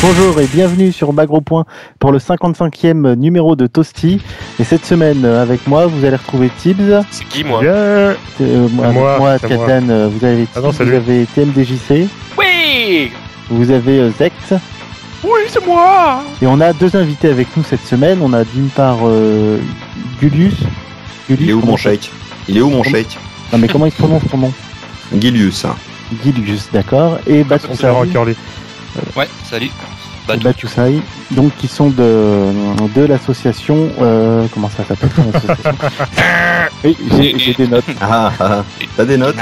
Bonjour et bienvenue sur Magro Point pour le 55e numéro de Toasty. Et cette semaine, euh, avec moi, vous allez retrouver Tibbs. C'est qui, moi Euh, moi, moi, euh, vous avez, Ah non, Tibbs, c'est vous avez TMDJC, Oui vous avez euh, Zect. Oui, c'est moi Et on a deux invités avec nous cette semaine. On a d'une part euh, Il est où mon shake Il est où mon shake Non mais comment il se prononce ton nom? Gilius. hein. Julius, d'accord. Et On s'est en Batusai. curly. Ouais, salut. Batou. Batusai, donc qui sont de, de l'association. euh, comment ça s'appelle Oui, j'ai des notes. Ah, ah, t'as des notes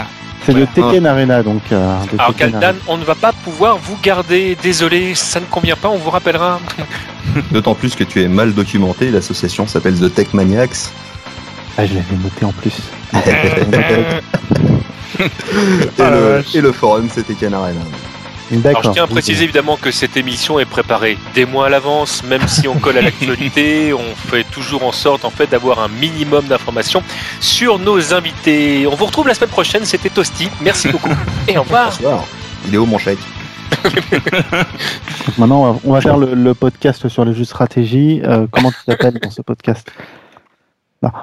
C'est le. Tekken Arena, donc. euh, Alors, Tekken Kaldan, Arena. on ne va pas pouvoir vous garder. Désolé, ça ne convient pas, on vous rappellera. D'autant plus que tu es mal documenté, l'association s'appelle The Tech Maniacs. Ah, je l'avais noté en plus. Et, Ah, le, vache. et le forum c'était Tekken Arena. Alors, je tiens à préciser évidemment que cette émission est préparée des mois à l'avance, même si on colle à l'actualité, on fait toujours en sorte en fait d'avoir un minimum d'informations sur nos invités. On vous retrouve la semaine prochaine, c'était Toasty. Merci beaucoup et au revoir. Bonsoir. Il est où mon Donc maintenant, on va- faire le, le podcast sur les jeux de stratégie. Euh, comment tu t'appelles dans ce podcast?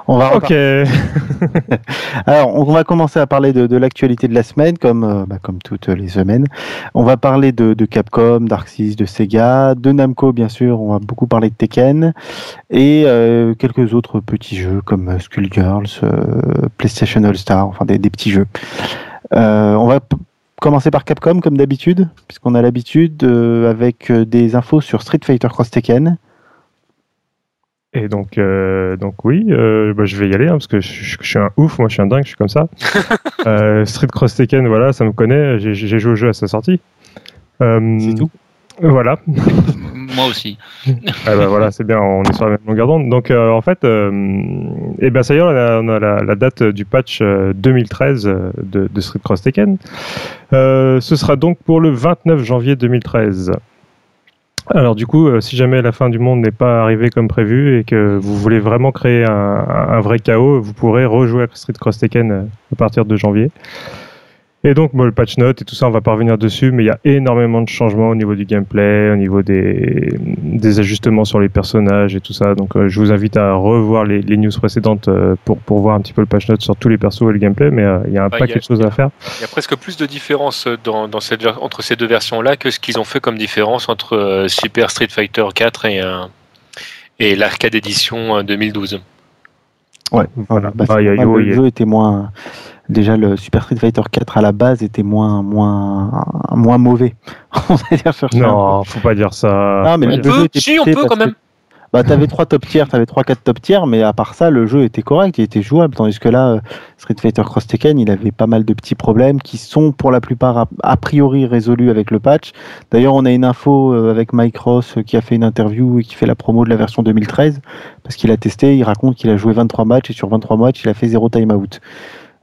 On va Ok. Alors, on va commencer à parler de, de l'actualité de la semaine, comme, euh, bah, comme toutes les semaines. On va parler de, de Capcom, d'Arxis, de Sega, de Namco, bien sûr. On va beaucoup parler de Tekken et euh, quelques autres petits jeux comme euh, Skullgirls, euh, PlayStation All Star, enfin des, des petits jeux. Euh, on va commencer par Capcom, comme d'habitude, puisqu'on a l'habitude avec des infos sur Street Fighter Cross Tekken. Et donc, euh, donc oui, euh, bah, je vais y aller hein, parce que je, je- je suis un ouf, moi je suis un dingue, je suis comme ça. Euh, Street Cross Tekken, voilà, ça me connaît, j'ai joué au jeu à sa sortie. Euh, C'est tout Voilà. Moi aussi. Ah bah voilà, c'est bien, on est sur la même longueur d'onde. Donc euh, en fait, euh, eh ben ça y est, on a, on a la, la date du patch euh, 2013 euh, de, de Street Cross Tekken. Euh, ce sera donc pour le 29 janvier 2013. Alors du coup, euh, si jamais la fin du monde n'est pas arrivée comme prévu et que vous voulez vraiment créer un, un vrai chaos, vous pourrez rejouer à Street Cross Tekken euh, à partir de janvier. Et donc, bon, le patch note et tout ça, on va pas revenir dessus, mais il y a énormément de changements au niveau du gameplay, au niveau des, des ajustements sur les personnages et tout ça. Donc, euh, je vous invite à revoir les, les news précédentes euh, pour, pour voir un petit peu le patch note sur tous les persos et le gameplay, mais euh, il y a un Bah, paquet de choses à faire. Il y a presque plus de différence dans, dans cette, entre ces deux versions-là que ce qu'ils ont fait comme différence entre euh, Super Street Fighter 4 et, euh, et l'arcade édition euh, 2012. Ouais, Voilà. Bah, Ah, il y a- le il y a- jeu était moins. Déjà, le Super Street Fighter 4 à la base était moins, moins, moins mauvais. on va dire sur ça. Non, faut pas dire ça. Ah, mais le dire- jeu peut, était si, on peut quand parce que- même. Bah, t'avais trois top tiers, t'avais trois, quatre top tiers, mais à part ça, le jeu était correct, il était jouable. Tandis que là, euh, Street Fighter Cross Tekken, il avait pas mal de petits problèmes qui sont pour la plupart a, a priori résolus avec le patch. D'ailleurs, on a une info euh, avec Mike Ross euh, qui a fait une interview et qui fait la promo de la version 2013 parce qu'il a testé. Il raconte qu'il a joué 23 matchs et sur 23 matchs, il a fait zéro timeout.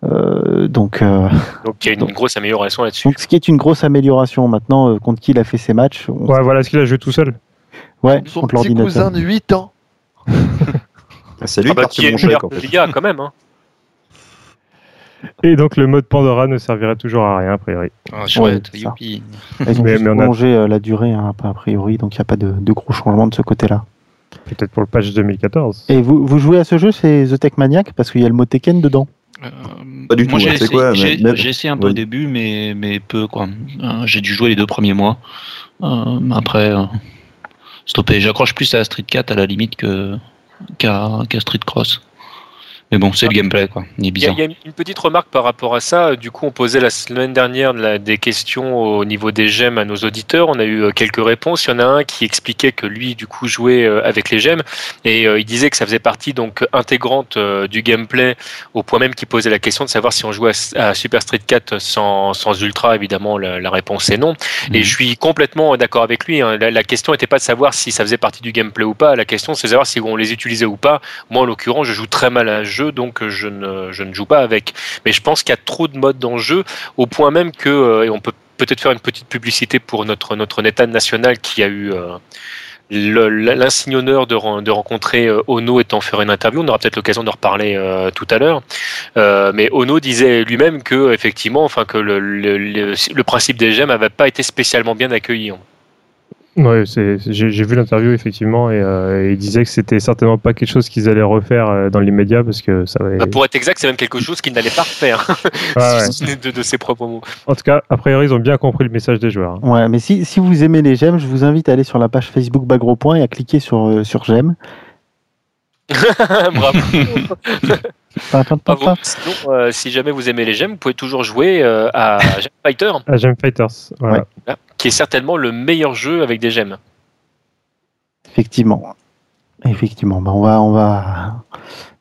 Euh, donc, euh, Donc il y a une Donc- grosse amélioration là-dessus. donc, ce qui est une grosse amélioration maintenant, euh, contre qui il a fait ses matchs. on- Ouais, voilà, est-ce qu'il a joué tout seul ouais, Son contre petit l'ordinateur. cousin de 8 ans. Ah, C'est lui Ah bah, qui est meilleur que l'IA quand même. Hein. Et donc, le mode Pandora ne servirait toujours à rien, a priori. Ah, chouette, ça. youpi. Ils ont Mais- juste mais on a- prolongé euh, la durée hein, a priori, donc il n'y a pas de, de gros changements de ce côté-là. Peut-être pour le patch 2014. Et vous, vous jouez à ce jeu, c'est The Tech Maniac, parce qu'il y a le mot Tekken dedans. Euh, Pas du moi, tout, j'ai essayé, quoi, j'ai- mais- j'ai essayé un peu oui. au début, mais, mais peu, quoi. Euh, j'ai dû jouer les deux premiers mois. Euh, après, euh, stoppé. J'accroche plus à Street 4 à la limite que, qu'à, qu'à Street Cross. Mais bon, c'est le gameplay, quoi. Il est Il y, a, bizarre. il y a une petite remarque par rapport à ça. Du coup, on posait la semaine dernière des questions au niveau des gemmes à nos auditeurs. On a eu euh, quelques réponses. Il y en a un qui expliquait que lui, du coup, jouait euh, avec les gemmes et euh, il disait que ça faisait partie donc intégrante du gameplay au point même qu'il posait la question de savoir si on jouait à, Super Street 4 sans, sans Ultra. Évidemment, la, la réponse est non. Et Mhm. je suis complètement d'accord avec lui. hein. La, la question n'était pas de savoir si ça faisait partie du gameplay ou pas. La question, c'est de savoir si on les utilisait ou pas. Moi, en l'occurrence, je joue très mal à un jeu, donc euh, je ne, je ne joue pas avec. Mais je pense qu'il y a trop de modes dans le jeu, au point même que, euh, et on peut peut-être faire une petite publicité pour notre, notre Netan national qui a eu euh, l'insigne honneur de, de rencontrer Ono et d'en faire une interview. On aura peut-être l'occasion de reparler tout à l'heure. Mais Ono disait lui-même que effectivement, enfin que le- le principe des gemmes n'avait pas été spécialement bien accueilli. C'est- j'ai vu l'interview effectivement et, euh, et il disait que c'était certainement pas quelque chose qu'ils allaient refaire euh, dans l'immédiat parce que ça va. Bah, pour être exact, c'est même quelque chose qu'il n'allait pas refaire, Ouais, ouais. de, de ses propres mots. En tout cas, a priori, ils ont bien compris le message des joueurs. hein. Ouais, mais si, si vous aimez les gemmes, je vous invite à aller sur la page Facebook Bagro Point et à cliquer sur, euh, sur j'aime. Bravo. Bravo. Sinon, euh, si jamais vous aimez les gemmes, vous pouvez toujours jouer euh, à Gem Fighter, Gem Fighters. Voilà. là, qui est certainement le meilleur jeu avec des gemmes. Effectivement. Effectivement. Bah, on va, on va.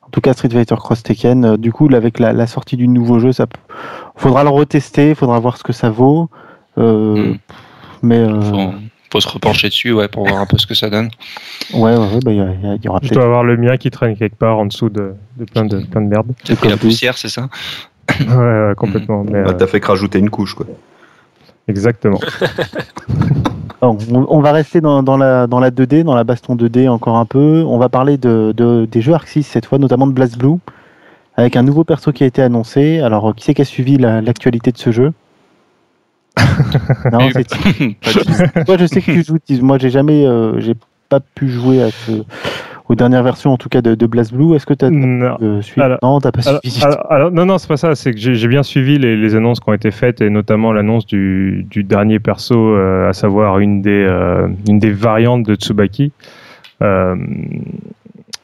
En tout cas, Street Fighter Cross Tekken. euh, du coup, là, avec la, la sortie du nouveau jeu, ça p- faudra le retester, faudra voir ce que ça vaut. Euh, Mm. Mais euh, Faut, se repencher dessus ouais, pour voir un peu ce que ça donne. ouais, ouais, ouais, bah, il y, a- y a- il y aura Je dois avoir le mien qui traîne quelque part en dessous de, de plein de plein de merde. Tu as pris la poussière, c'est ça ouais, ouais, complètement. Mais, Bah, euh, T'as fait que rajouter une couche, quoi. exactement. On, va rester dans, dans la, dans la 2D, dans la baston 2D encore un peu. On va parler de, de- des jeux Arc 6 cette fois, notamment de BlazBlue, avec un nouveau perso qui a été annoncé. Alors, euh, qui c'est qui a suivi la- l'actualité de ce jeu? Non, c'est Toi, je sais que tu joues. Tiz. Moi, j'ai jamais, euh, j'ai pas pu jouer à ce- aux dernières versions, en tout cas de, de BlazBlue. Est-ce que tu as Non. suivi Alors- Non, t'as pas Alors, suivi. alors- alors, non, non, c'est pas ça. C'est que j'ai bien suivi les, les annonces qui ont été faites et notamment l'annonce du, du dernier perso, euh, à savoir une des, euh, une des variantes de Tsubaki, euh,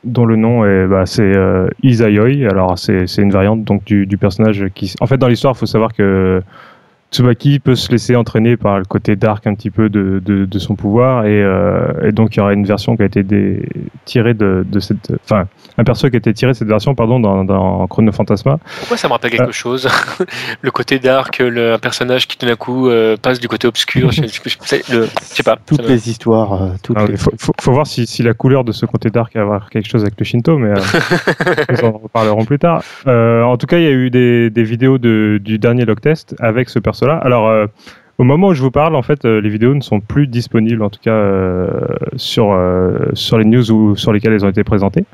dont le nom est, bah, c'est euh, Izayoi. Alors, c'est c'est une variante donc du, du personnage qui. En fait, dans l'histoire, il faut savoir que Tsubaki peut se laisser entraîner par le côté dark un petit peu de, de, son pouvoir et, euh, et donc il y aura une version qui a été dé- tirée de, de cette enfin un perso qui a été tiré de cette version pardon dans, dans Chrono Phantasma Pourquoi ça me rappelle quelque chose Le côté dark, le, un personnage qui tout d'un coup euh, passe du côté obscur. je, je- je- c'est le- je sais pas. toutes les histoires, euh, toutes les- faut, faut, faut voir si, si la couleur de ce côté dark a à voir quelque chose avec le Shinto mais euh, nous en reparlerons plus tard Euh, en tout cas il y a eu des, des vidéos de, du dernier log test avec ce perso là alors euh, au moment où je vous parle, en fait, euh, les vidéos ne sont plus disponibles, en tout cas euh, sur euh, sur les news ou sur lesquelles elles ont été présentées.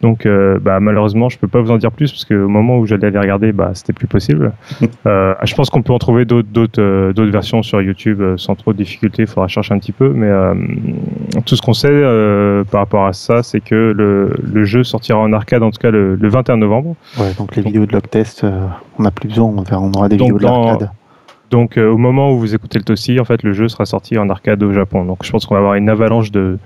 Donc, euh, bah, malheureusement, je peux pas vous en dire plus parce qu'au moment où j'allais les regarder, bah, c'était plus possible. Euh, je pense qu'on peut en trouver d'autres d'autres euh, d'autres versions sur YouTube sans trop de difficulté. Il faudra chercher un petit peu, mais tout ce qu'on sait par rapport à ça, c'est que le, le jeu sortira en arcade, en tout cas le, le 21 novembre. Ouais, donc les vidéos de log test, euh, on n'a plus besoin. On, aura des vidéos de l'arcade. Donc euh, au moment où vous écoutez le Tossi, en fait, le jeu sera sorti en arcade au Japon. Donc je pense qu'on va avoir une avalanche de,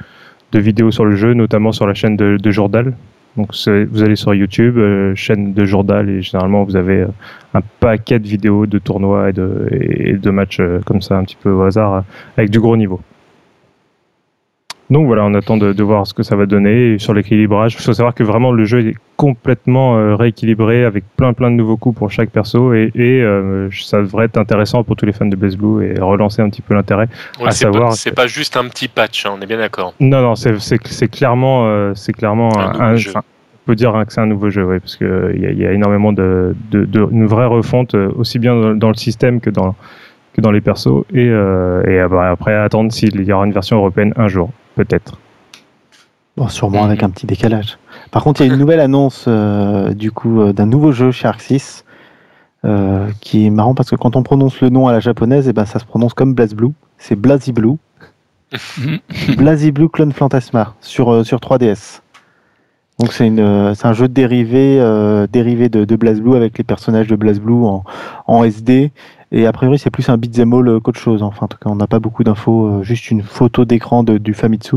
vidéos sur le jeu, notamment sur la chaîne de, Jourdal. Donc vous allez sur YouTube, euh, chaîne de Jourdal, et généralement vous avez euh, un paquet de vidéos de tournois et de, matchs comme ça, un petit peu au hasard, avec du gros niveau. Donc voilà, on attend de, de voir ce que ça va donner Et sur l'équilibrage. Il faut savoir que vraiment le jeu est complètement euh, rééquilibré avec plein plein de nouveaux coups pour chaque perso et, et euh, ça devrait être intéressant pour tous les fans de BlazBlue et relancer un petit peu l'intérêt. Ouais, à c'est savoir pas, c'est que- pas juste un petit patch, hein, on est bien d'accord. Non non, c'est clairement euh, c'est clairement Un un, nouveau un- jeu. enfin, on peut dire que c'est un nouveau jeu, oui, parce que il y, a- il y a énormément de, de, de une vraie refonte aussi bien dans, dans le système que dans que dans les persos et, et bah, après attendre s'il y aura une version européenne un jour, peut-être. Bon, sûrement Mhm. avec un petit décalage. Par contre, il y a une nouvelle annonce euh, du coup euh, d'un nouveau jeu chez Arc 6 euh, qui est marrant parce que quand on prononce le nom à la japonaise, et ben ça se prononce comme BlazBlue. C'est BlazyBlue. BlazyBlue Clone Fantasma sur euh, sur 3DS. Donc c'est une euh, c'est un jeu dérivé euh, dérivé de, de BlazBlue avec les personnages de BlazBlue en, en SD et a priori c'est plus un beat'em all euh, qu'autre chose. Enfin en tout cas on n'a pas beaucoup d'infos, euh, juste une photo d'écran du Famitsu.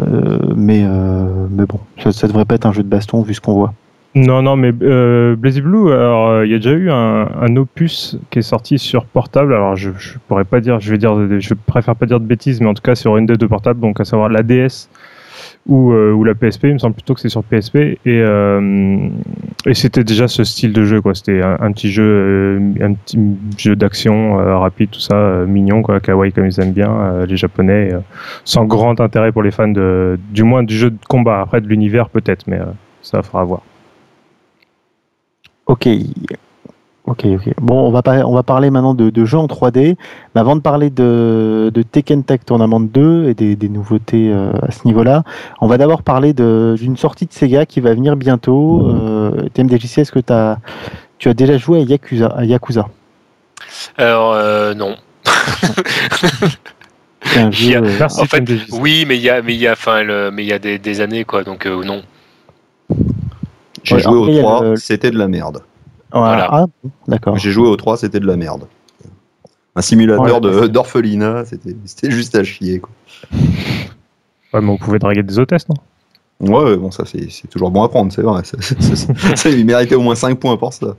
Euh, mais, mais bon, ça, ça devrait pas être un jeu de baston vu ce qu'on voit. Non, non, mais euh, euh, il y a déjà eu un, un opus qui est sorti sur portable. Alors je, je pourrais pas dire, je vais dire, je préfère pas dire de bêtises, mais en tout cas sur une des deux portables, donc à savoir la DS ou, euh, ou la PSP. Il me semble plutôt que c'est sur PSP et euh, et c'était déjà ce style de jeu, quoi. C'était un, un petit jeu, euh, un petit jeu d'action rapide, tout ça, mignon, quoi, kawaii comme ils aiment bien les Japonais, sans grand intérêt pour les fans de, du moins du jeu de combat. Après de l'univers peut-être, mais ça fera voir. Ok. Ok, ok. Bon, on va, par- on va parler maintenant de, de jeux en 3D. Mais avant de parler de, de Tekken Tag Tournament 2 et des, des nouveautés euh, à ce niveau-là, on va d'abord parler d'une sortie de Sega qui va venir bientôt. Euh, TMDJC, est-ce que t'as- tu as déjà joué à Yakuza, à Yakuza? Alors, euh, non. Un jeu. a- euh, En fait. Oui, mais il y a, mais il y a, enfin, le- mais il y a des, des années, quoi. Donc euh, non. J'ai Ouais, joué au a 3, le- c'était de la merde. Voilà. Ah, d'accord. J'ai joué au 3, c'était de la merde. Un simulateur Ouais. de- d'orphelinat, c'était c'était juste à chier. Quoi. Ouais, mais on pouvait draguer des hôtesses, non? Ouais, ouais, bon, ça c'est c'est toujours bon à prendre, c'est vrai. Ça, ça- ça- ça, il méritait au moins 5 points pour ça.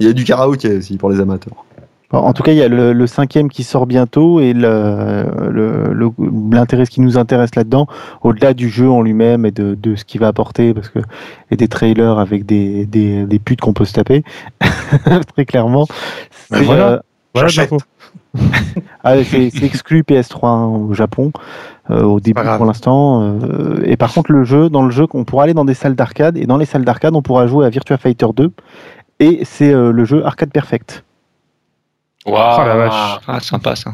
Il y a du karaoké aussi pour les amateurs. En tout cas, il y a le, le cinquième qui sort bientôt et le- le- le- l'intérêt, ce qui nous intéresse là-dedans, au-delà du jeu en lui-même et de, de ce qu'il va apporter, parce que et des trailers avec des, des, des putes qu'on peut se taper, très clairement. Ben c'est, voilà. euh, Voilà J'achète. l'info. ah, c'est c'est exclu PS3 hein, au Japon euh, au début pour l'instant. euh, et par contre, le jeu, dans le jeu, on pourra aller dans des salles d'arcade et dans les salles d'arcade, on pourra jouer à Virtua Fighter 2 et c'est euh, le jeu Arcade Perfect. Waouh. Oh la vache. Ah, sympa ça.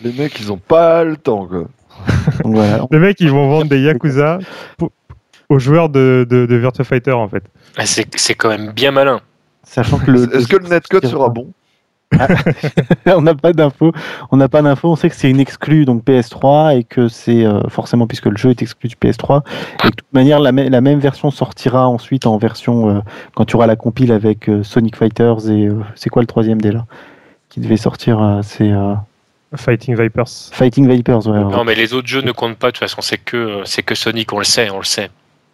Les mecs, ils ont pas le temps, quoi. Donc voilà. Les mecs, ils vont vendre des Yakuza pour- aux joueurs de, de, de Virtua Fighter, en fait. Ah, C'est c'est quand même bien malin. Sachant que le, Est-ce que le netcode sera bon on n'a pas d'infos. On n'a pas d'infos. On sait que c'est une exclue donc PS3 et que c'est euh, forcément puisque le jeu est exclu du PS3 et que de toute manière la, mê- la même version sortira ensuite en version euh, quand tu auras la compile avec euh, Sonic Fighters et euh, c'est quoi le troisième déjà qui devait sortir euh, c'est euh, Fighting Vipers. Fighting Vipers. Ouais, Non, mais les autres jeux ne comptent pas. De toute façon, c'est que c'est que Sonic. On le sait, on le sait.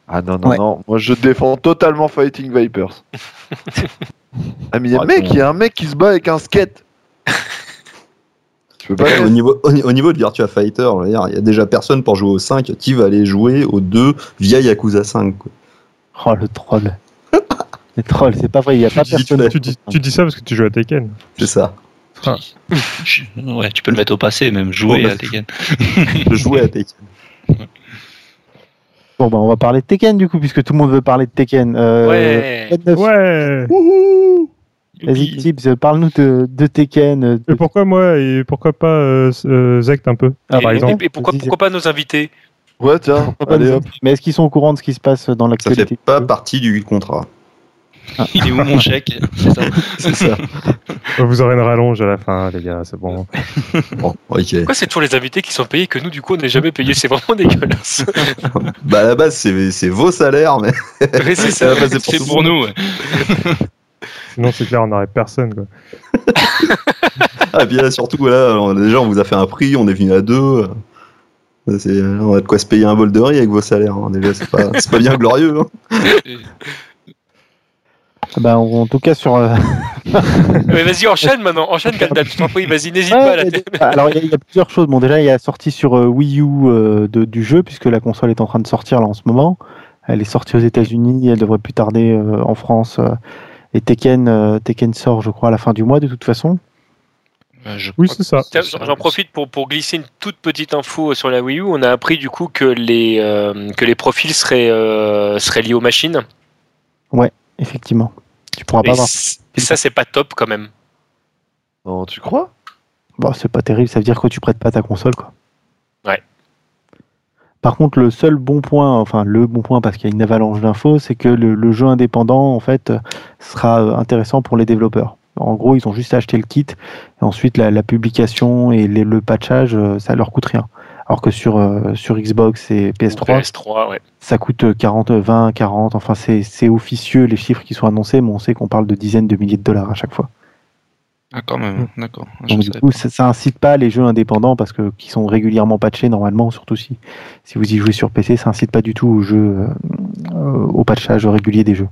Ah non, non, Ouais. non. Moi, je défends totalement Fighting Vipers. ah, mais il y a Ah, mec, il y a un mec qui se bat avec un skate. tu peux pas. au, niveau, au, au niveau de Virtua Fighter, il y a déjà personne pour jouer au 5 qui va aller jouer au 2 via Yakuza 5. quoi. Oh le troll. le troll, c'est pas vrai. Il y a pas dis- personne. Tu dis, tu dis ça parce que tu joues à Tekken. C'est ça. Je- Ouais, tu peux le mettre au passé, même jouer bah, à Tekken. Jouais à Tekken. Bon bah on va parler de Tekken du coup puisque tout le monde veut parler de Tekken. Euh, Ouais. Tekken 9, Ouais Vas-y Tibbs, parle-nous de, de Tekken. euh, Et pourquoi moi et pourquoi pas euh, euh, Zect un peu Ah, et, Par exemple. et pourquoi, pourquoi pas nos invités? Ouais, tiens, Pas allez hop. Mais est-ce qu'ils sont au courant de ce qui se passe dans Ça l'actualité? fait pas partie du contrat. Il est où mon chèque C'est ça. Vous aurez une rallonge à la fin, les gars, c'est bon. Bon, ok. Pourquoi c'est toujours les invités qui sont payés que nous, du coup, on n'est jamais payés? C'est vraiment dégueulasse. Bah à la base, c'est c'est vos salaires, mais Oui, c'est ça pour C'est pour nous. ouais. Sinon, c'est clair, on n'aurait personne. Quoi. Ah, puis là, surtout, là, on- déjà, on vous a fait un prix, on est venu à deux. On a de quoi se payer un bol de riz avec vos salaires. hein. Déjà, c'est pas, c'est pas bien glorieux. hein. Bah, en, tout cas sur. euh, Mais vas-y, enchaîne maintenant. Enchaîne, Galdam. Je t'en prie, vas-y, n'hésite Ouais, pas. Là. il y a- alors il y, a- il y a plusieurs choses. Bon déjà il y a sortie sur euh, Wii U euh, de- du jeu puisque la console est en train de sortir là en ce moment. Elle est sortie aux États-Unis, elle devrait plus tarder euh, en France. euh, et Tekken, euh, Tekken sort je crois à la fin du mois de toute façon. Je Oui, c'est ça. J'en profite pour, pour glisser une toute petite info sur la Wii U. On a appris du coup que les, euh, que les profils seraient, euh, seraient liés aux machines. Effectivement. Tu pourras Et, pas ça, c'est pas top quand même. Non, tu crois? Bon, c'est pas terrible, ça veut dire que tu prêtes pas ta console quoi. Ouais. Par contre, le seul bon point, enfin le bon point parce qu'il y a une avalanche d'infos, c'est que le, le jeu indépendant en fait sera intéressant pour les développeurs. En gros, ils ont juste acheté le kit et ensuite la, la publication et les- le patchage, euh, ça leur coûte rien. Alors que sur euh, sur Xbox et PS3, PS3, ouais. ça coûte 40, 20, 40. Enfin, c'est c'est officieux les chiffres qui sont annoncés, mais on sait qu'on parle de dizaines de milliers de dollars à chaque fois. Ah, quand même, d'accord. Je Donc du coup, ça, ça incite pas les jeux indépendants parce que qui sont régulièrement patchés normalement, surtout si si vous y jouez sur PC, ça incite pas du tout aux jeux euh, au patchage régulier des jeux.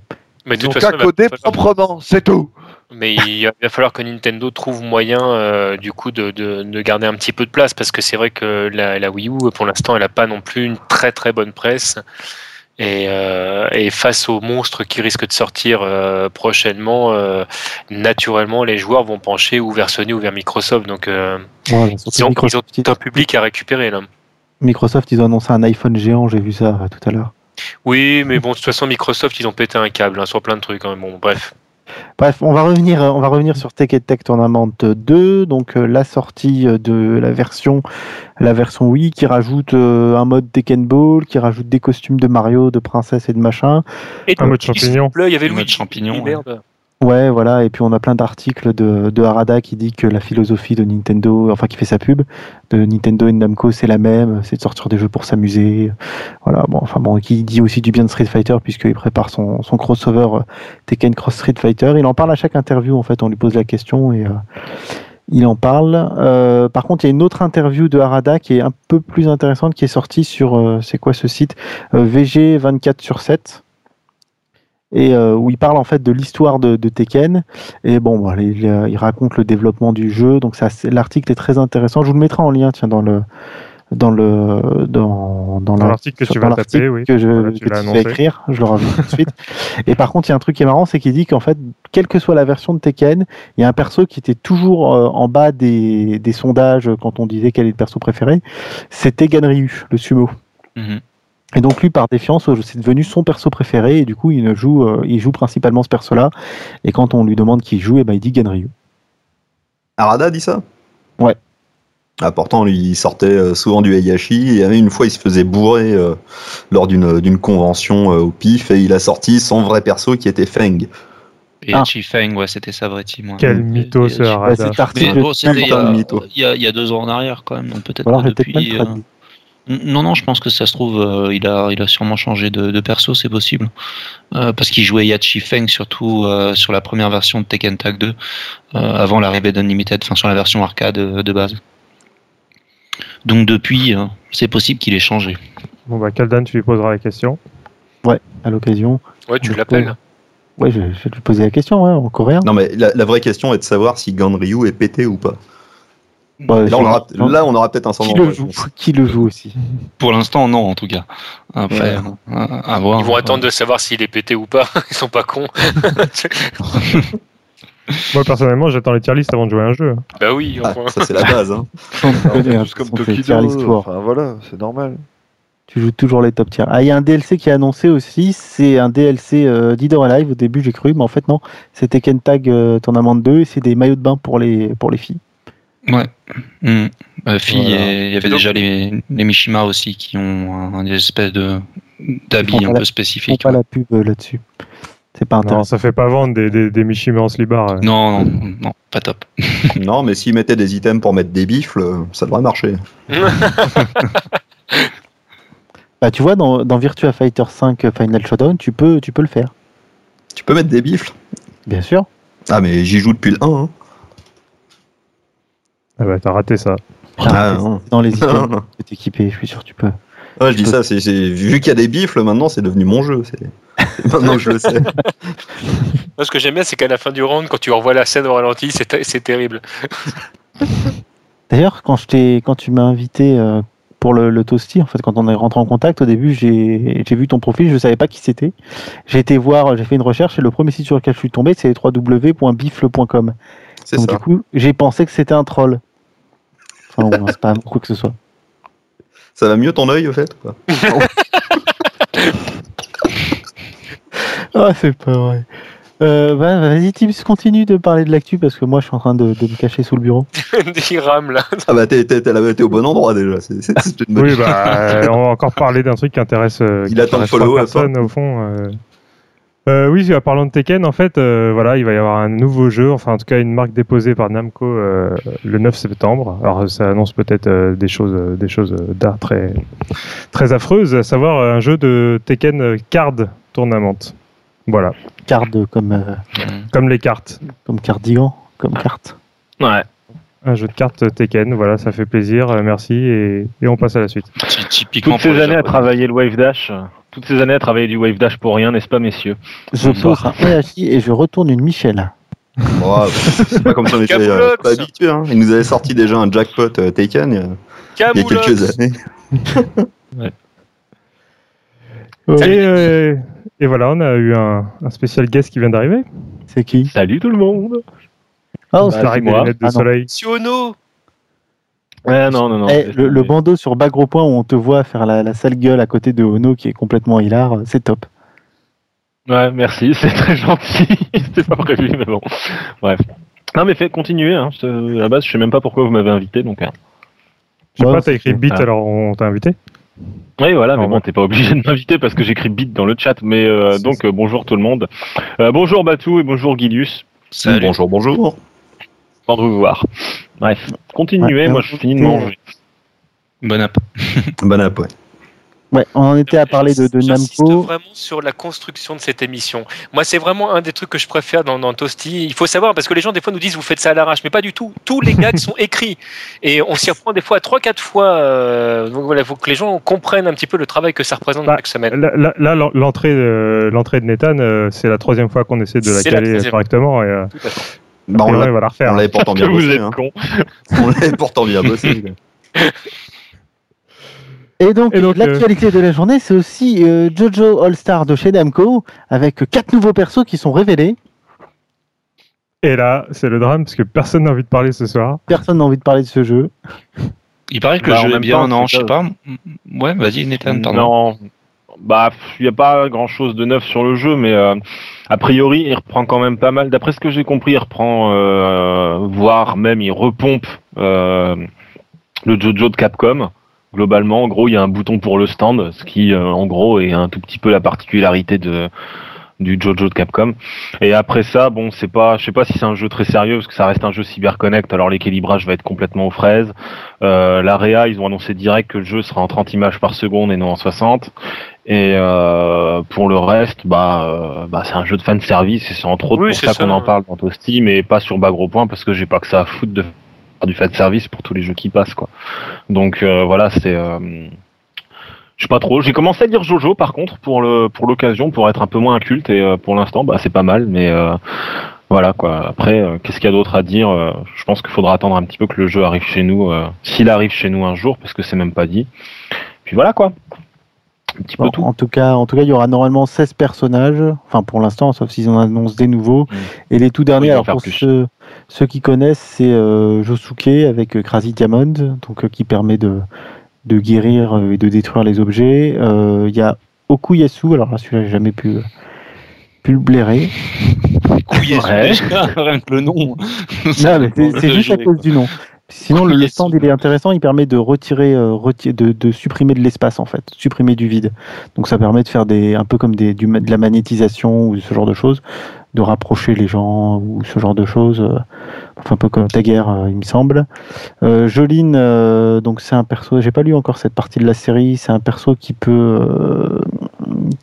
Mais de Ils ont toute qu'à coder proprement, c'est tout. Mais il va falloir que Nintendo trouve moyen euh, du coup de, de, de garder un petit peu de place parce que c'est vrai que la, la Wii U pour l'instant elle a pas non plus une très très bonne presse et, euh, et face aux monstres qui risquent de sortir euh, prochainement naturellement les joueurs vont pencher ou vers Sony ou vers Microsoft donc Voilà, ils, ont, ils ont tout un public à récupérer là. Microsoft, ils ont annoncé un iPhone géant, j'ai vu ça tout à l'heure. Oui mais bon de toute façon Microsoft ils ont pété un câble hein, sur plein de trucs hein. bon bref Bref, on va revenir, euh, on va revenir sur Tech Tech Tournament 2, donc euh, la sortie euh, de la version, la version Wii qui rajoute euh, un mode Tekken Ball, qui rajoute des costumes de Mario, de princesse et de machin. et Un mode champignon. Là, il y avait Le mode champignon, merde. Ouais, voilà. Et puis on a plein d'articles de, Harada qui dit que la philosophie de Nintendo, enfin qui fait sa pub, de Nintendo et Namco, c'est la même, c'est de sortir des jeux pour s'amuser. Voilà. Bon, enfin bon, qui dit aussi du bien de Street Fighter puisqu'il prépare son, crossover euh, Tekken Cross Street Fighter. Il en parle à chaque interview. En fait, on lui pose la question et euh, il en parle. Euh, par contre, il y a une autre interview de Harada qui est un peu plus intéressante qui est sortie sur, c'est quoi ce site VG 24 sur 7 et euh, où il parle en fait de l'histoire de, de Tekken. Et bon il, euh, il raconte le développement du jeu. Donc ça l'article est très intéressant. Je vous le mettrai en lien tiens dans le dans le dans, dans Dans la- l'article que sur- tu vas taper, oui. que je Voilà, tu tu vas écrire. Je le rajoute tout de suite. Et par contre il y a un truc qui est marrant c'est qu'il dit qu'en fait quelle que soit la version de Tekken il y a un perso qui était toujours euh, en bas des, des sondages quand on disait quel est le perso préféré. C'était Ganryu le sumo. Mhm. Et donc lui, par défiance, euh, c'est devenu son perso préféré et du coup, il ne joue, euh, il joue principalement ce perso-là. Et quand on lui demande qui joue, et ben il dit Ganryu. Arada dit ça? Ouais. Ah, pourtant, lui, il sortait euh, souvent du Heihachi, et une fois, il se faisait bourrer euh, lors d'une d'une convention euh, au pif, et il a sorti son vrai perso qui était Feng. Et Ah. Feng, ouais, c'était sa vraie team. ouais. Quel mytho ce Bah, bon, c'était il, y a- mytho. il y a- il y a deux ans en arrière quand même, donc peut-être voilà, depuis. Non, non, je pense que ça se trouve, euh, il, a, il a sûrement changé de, de perso, c'est possible. Euh, parce qu'il jouait Yachi Feng surtout euh, sur la première version de Tekken Tag 2, euh, avant l'arrivée d'Unlimited, enfin sur la version arcade de base. Donc depuis, euh, c'est possible qu'il ait changé. Bon, bah, Kaldan, tu lui poseras la question. À l'occasion. Ouais, tu l'appelles. Ouais, je, je vais lui poser la question, ouais, en coréen. Non, mais la, la vraie question est de savoir si Ganryu est pété ou pas. Là, on aura, je- là, on aura peut-être un qui le joue Qui le joue aussi Pour l'instant, non, en tout cas. Après, Ouais. euh, à voir. Ils vont attendre de savoir s'il est pété ou pas. Ils sont pas cons. Moi, personnellement, j'attends les tier list avant de jouer à un jeu. bah oui, Ah, ça, c'est la base. Hein. connaît, hein, Juste comme Tokido. Enfin voilà, c'est normal. Tu joues toujours les top tiers. Ah, il y a un DLC qui est annoncé aussi. C'est un DLC euh, Dead or Alive. Au début, j'ai cru, mais en fait, non. C'est Tekken Tag euh, Tournament 2 et c'est des maillots de bain pour les, pour les filles. Ouais. Hmm. Euh, filles, Voilà. et il y avait Donc- déjà les, les Mishima aussi qui ont un, un espèce de d'habits un pas peu spécifiques. pas ouais. la pub euh, là-dessus. C'est pas Non, intéressant. ça fait pas vendre des, des, des Mishima en slibard. euh. Non, non, non, pas top. Non, mais s'ils mettaient des items pour mettre des bifles, euh, ça devrait marcher. Bah, tu vois, dans, dans Virtua Fighter 5 Final Showdown, tu peux, tu peux le faire. Tu peux mettre des bifles Bien sûr. Ah, mais j'y joue depuis le 1. Hein. Ah bah, t'as raté ça. Ah, c'est non. dans les items Non, non. tu équipé, je suis sûr que tu peux. Ouais, je dis ça, c'est c'est- vu qu'il y a des bifles, maintenant c'est devenu mon jeu. c'est- Maintenant que je le sais. Moi, ce que j'aime bien, c'est qu'à la fin du round, quand tu revois la scène au ralenti, c'est ter- c'est terrible. D'ailleurs, quand, je t'ai- quand tu m'as invité euh, pour le, le Toasty, en fait, quand on est rentré en contact, au début, j'ai j'ai vu ton profil, je ne savais pas qui c'était. J'ai été voir, j'ai fait une recherche et le premier site sur lequel je suis tombé, c'est www.bifle.com. C'est Donc, ça. du coup, j'ai pensé que c'était un troll. Enfin, bon, c'est pas quoi que ce soit. Ça va mieux ton œil, au fait ou Ah, c'est pas vrai. Euh, bah, Vas-y, Tips, continue de parler de l'actu parce que moi, je suis en train de, de me cacher sous le bureau. Il rame là. Ah bah t'es t'es- t'es au bon endroit déjà. c'est- c'est- c'est une bonne Oui, bah, euh, on va encore parler d'un truc qui intéresse, euh, Il qui attend le intéresse trois follow-up, personnes au fond. euh. Euh, oui, parlant de Tekken, en fait, euh, voilà, il va y avoir un nouveau jeu, enfin en tout cas une marque déposée par Namco euh, le 9 septembre. Alors ça annonce peut-être euh, des choses, des choses d'art très, très affreuses, à savoir un jeu de Tekken Card Tournament. Voilà, Card comme, euh, Hmm. comme les cartes. comme cardigan, comme carte. Ouais. Un jeu de cartes Tekken, voilà, ça fait plaisir, merci, et, et on passe à la suite. Typiquement Toutes ces années à travailler le Wave Dash. Toutes ces années à travailler du Wave Dash pour rien, n'est-ce pas, messieurs Je pose un Heihachi et je retourne une Michel. Bon, c'est pas comme ça on était euh, pas habitués. Hein. Ils nous avaient sorti déjà un jackpot euh, Taken euh, il y a quelques années. Et, euh, et voilà, on a eu un, un spécial guest qui vient d'arriver. C'est qui? Salut tout le monde Oh, Bah, c'est- moi. lunettes de Ah. Siono Ouais, non, non, non. Eh, le, le bandeau sur bas gros point où on te voit faire la, la sale gueule à côté de Ono qui est complètement hilar, c'est top. Ouais, merci, c'est très gentil. C'était pas prévu, mais bon. Bref. Non, mais fait continuer. Hein. c'est- À la base, je sais même pas pourquoi vous m'avez invité, donc. hein. Je sais Ouais, pas, t'as écrit beat, ah. alors on t'a invité? Oui, voilà, mais bon, t'es pas obligé de m'inviter parce que j'écris bit dans le chat. Mais euh, donc, euh, bonjour tout le monde. Euh, bonjour Batou et bonjour Gilius. Salut. Bonjour, bonjour. Content de vous voir. Bref, continuez, Ouais, moi euh, je finis de manger. Bon app. Bon app, ouais. Ouais, on en était à parler de, de Namco. vraiment sur la construction de cette émission. Moi, c'est vraiment un des trucs que je préfère dans, dans Toasty. Il faut savoir, parce que les gens, des fois, nous disent, vous faites ça à l'arrache, mais pas du tout. Tous les gags sont écrits. Et on s'y reprend des fois trois, quatre fois. euh, donc voilà, il faut que les gens comprennent un petit peu le travail que ça représente Bah, chaque semaine. Là, là- là, l'en- l'entrée, de- l'entrée de Nathan, euh, c'est la troisième fois qu'on essaie de la caler troisième. correctement et euh, Tout à fait. Bah, on priori, l'a- on va la refaire. on l'avait pourtant bien bossé. hein. On l'avait pourtant bien bossé. Et donc, donc, l'actualité de la journée, c'est aussi euh, Jojo All-Star de chez Namco, avec quatre nouveaux persos qui sont révélés. Et là, c'est le drame parce que personne n'a envie de parler ce soir. Personne n'a envie de parler de ce jeu. Il paraît que Bah, le en jeu est même bien, temps, non, je sais pas. Ouais, vas-y, Nathan, pardon. Non, bah, il n'y a pas grand chose de neuf sur le jeu, mais euh, a priori, il reprend quand même pas mal. D'après ce que j'ai compris, il reprend, euh, voire même il repompe euh, le Jojo de Capcom. Globalement, en gros, il y a un bouton pour le stand, ce qui, en gros, est un tout petit peu la particularité de du Jojo de Capcom. Et après ça, bon, c'est pas, je sais pas si c'est un jeu très sérieux parce que ça reste un jeu CyberConnect. Alors l'équilibrage va être complètement aux fraises. Euh, la réa, ils ont annoncé direct que le jeu sera en 30 images par seconde et non en 60. Et euh, pour le reste, bah, euh, bah c'est un jeu de fan service et c'est entre autres Oui, pour ça, ça, qu'on en parle dans Toasty, mais pas sur bas gros point parce que j'ai pas que ça à foutre de faire du fan service pour tous les jeux qui passent quoi. Donc euh, voilà, c'est euh, je sais pas trop. J'ai commencé à lire Jojo par contre pour le pour l'occasion pour être un peu moins inculte et euh, pour l'instant bah c'est pas mal mais euh, voilà quoi. Après qu'est-ce qu'il y a d'autre à dire Je pense qu'il faudra attendre un petit peu que le jeu arrive chez nous euh, s'il arrive chez nous un jour parce que c'est même pas dit. Puis voilà quoi. Un petit Bon, peu tout. en tout cas, en tout cas, il y aura normalement 16 personnages. Enfin, pour l'instant, sauf s'ils en annoncent des nouveaux. Mm. Et les tout derniers, alors pour ceux, ceux qui connaissent, c'est euh, Josuke avec euh, Crazy Diamond, donc euh, qui permet de, de guérir euh, et de détruire les objets. Euh, Il y a Okuyasu, alors là, celui-là, j'ai jamais pu, pu le blairer. Ouais. déjà, rien que le nom. Non, mais c'est c'est juste à cause du nom. Sinon, le, stand, il est intéressant, il permet de retirer, euh, de, de supprimer de l'espace, en fait, supprimer du vide. Donc, ça permet de faire des, un peu comme des, du, de la magnétisation ou ce genre de choses, de rapprocher les gens ou ce genre de choses. euh, Enfin, un peu comme Taguerre, euh, il me semble. Euh, Joline, euh, donc c'est un perso, j'ai pas lu encore cette partie de la série, c'est un perso qui peut.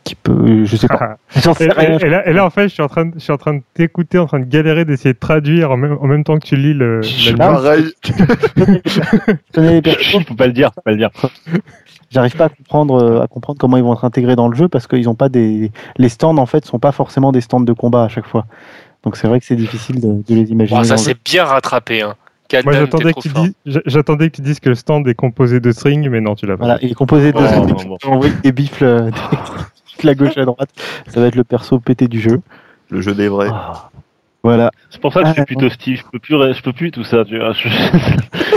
Qui peut. Je sais pas. J'en Et, sais rien. et- et là, et là, en fait, je suis en train de, je suis en train de t'écouter, en train de galérer, d'essayer de traduire en même, en même temps que tu lis le. Pareil. Je faut pas le dire, faut pas le dire. J'arrive pas à comprendre, euh, à comprendre comment ils vont être intégrés dans le jeu parce qu'ils ont pas des. Les stands en fait sont pas forcément des stands de combat à chaque fois. Donc c'est vrai que c'est difficile de, de les imaginer. Bon, ça c'est bien rattrapé. Hein. Moi, j'attendais que tu dises, que tu dises que le stand est composé de strings, mais non, tu l'as pas. Voilà, il est composé de Oh, bon. On envoie des bifles euh, de la gauche à droite. Ça va être le perso pété du jeu. Le jeu des vrais. Voilà. C'est pour ça que je suis plutôt Steve. Je peux plus, je peux plus tout ça. Tu vois.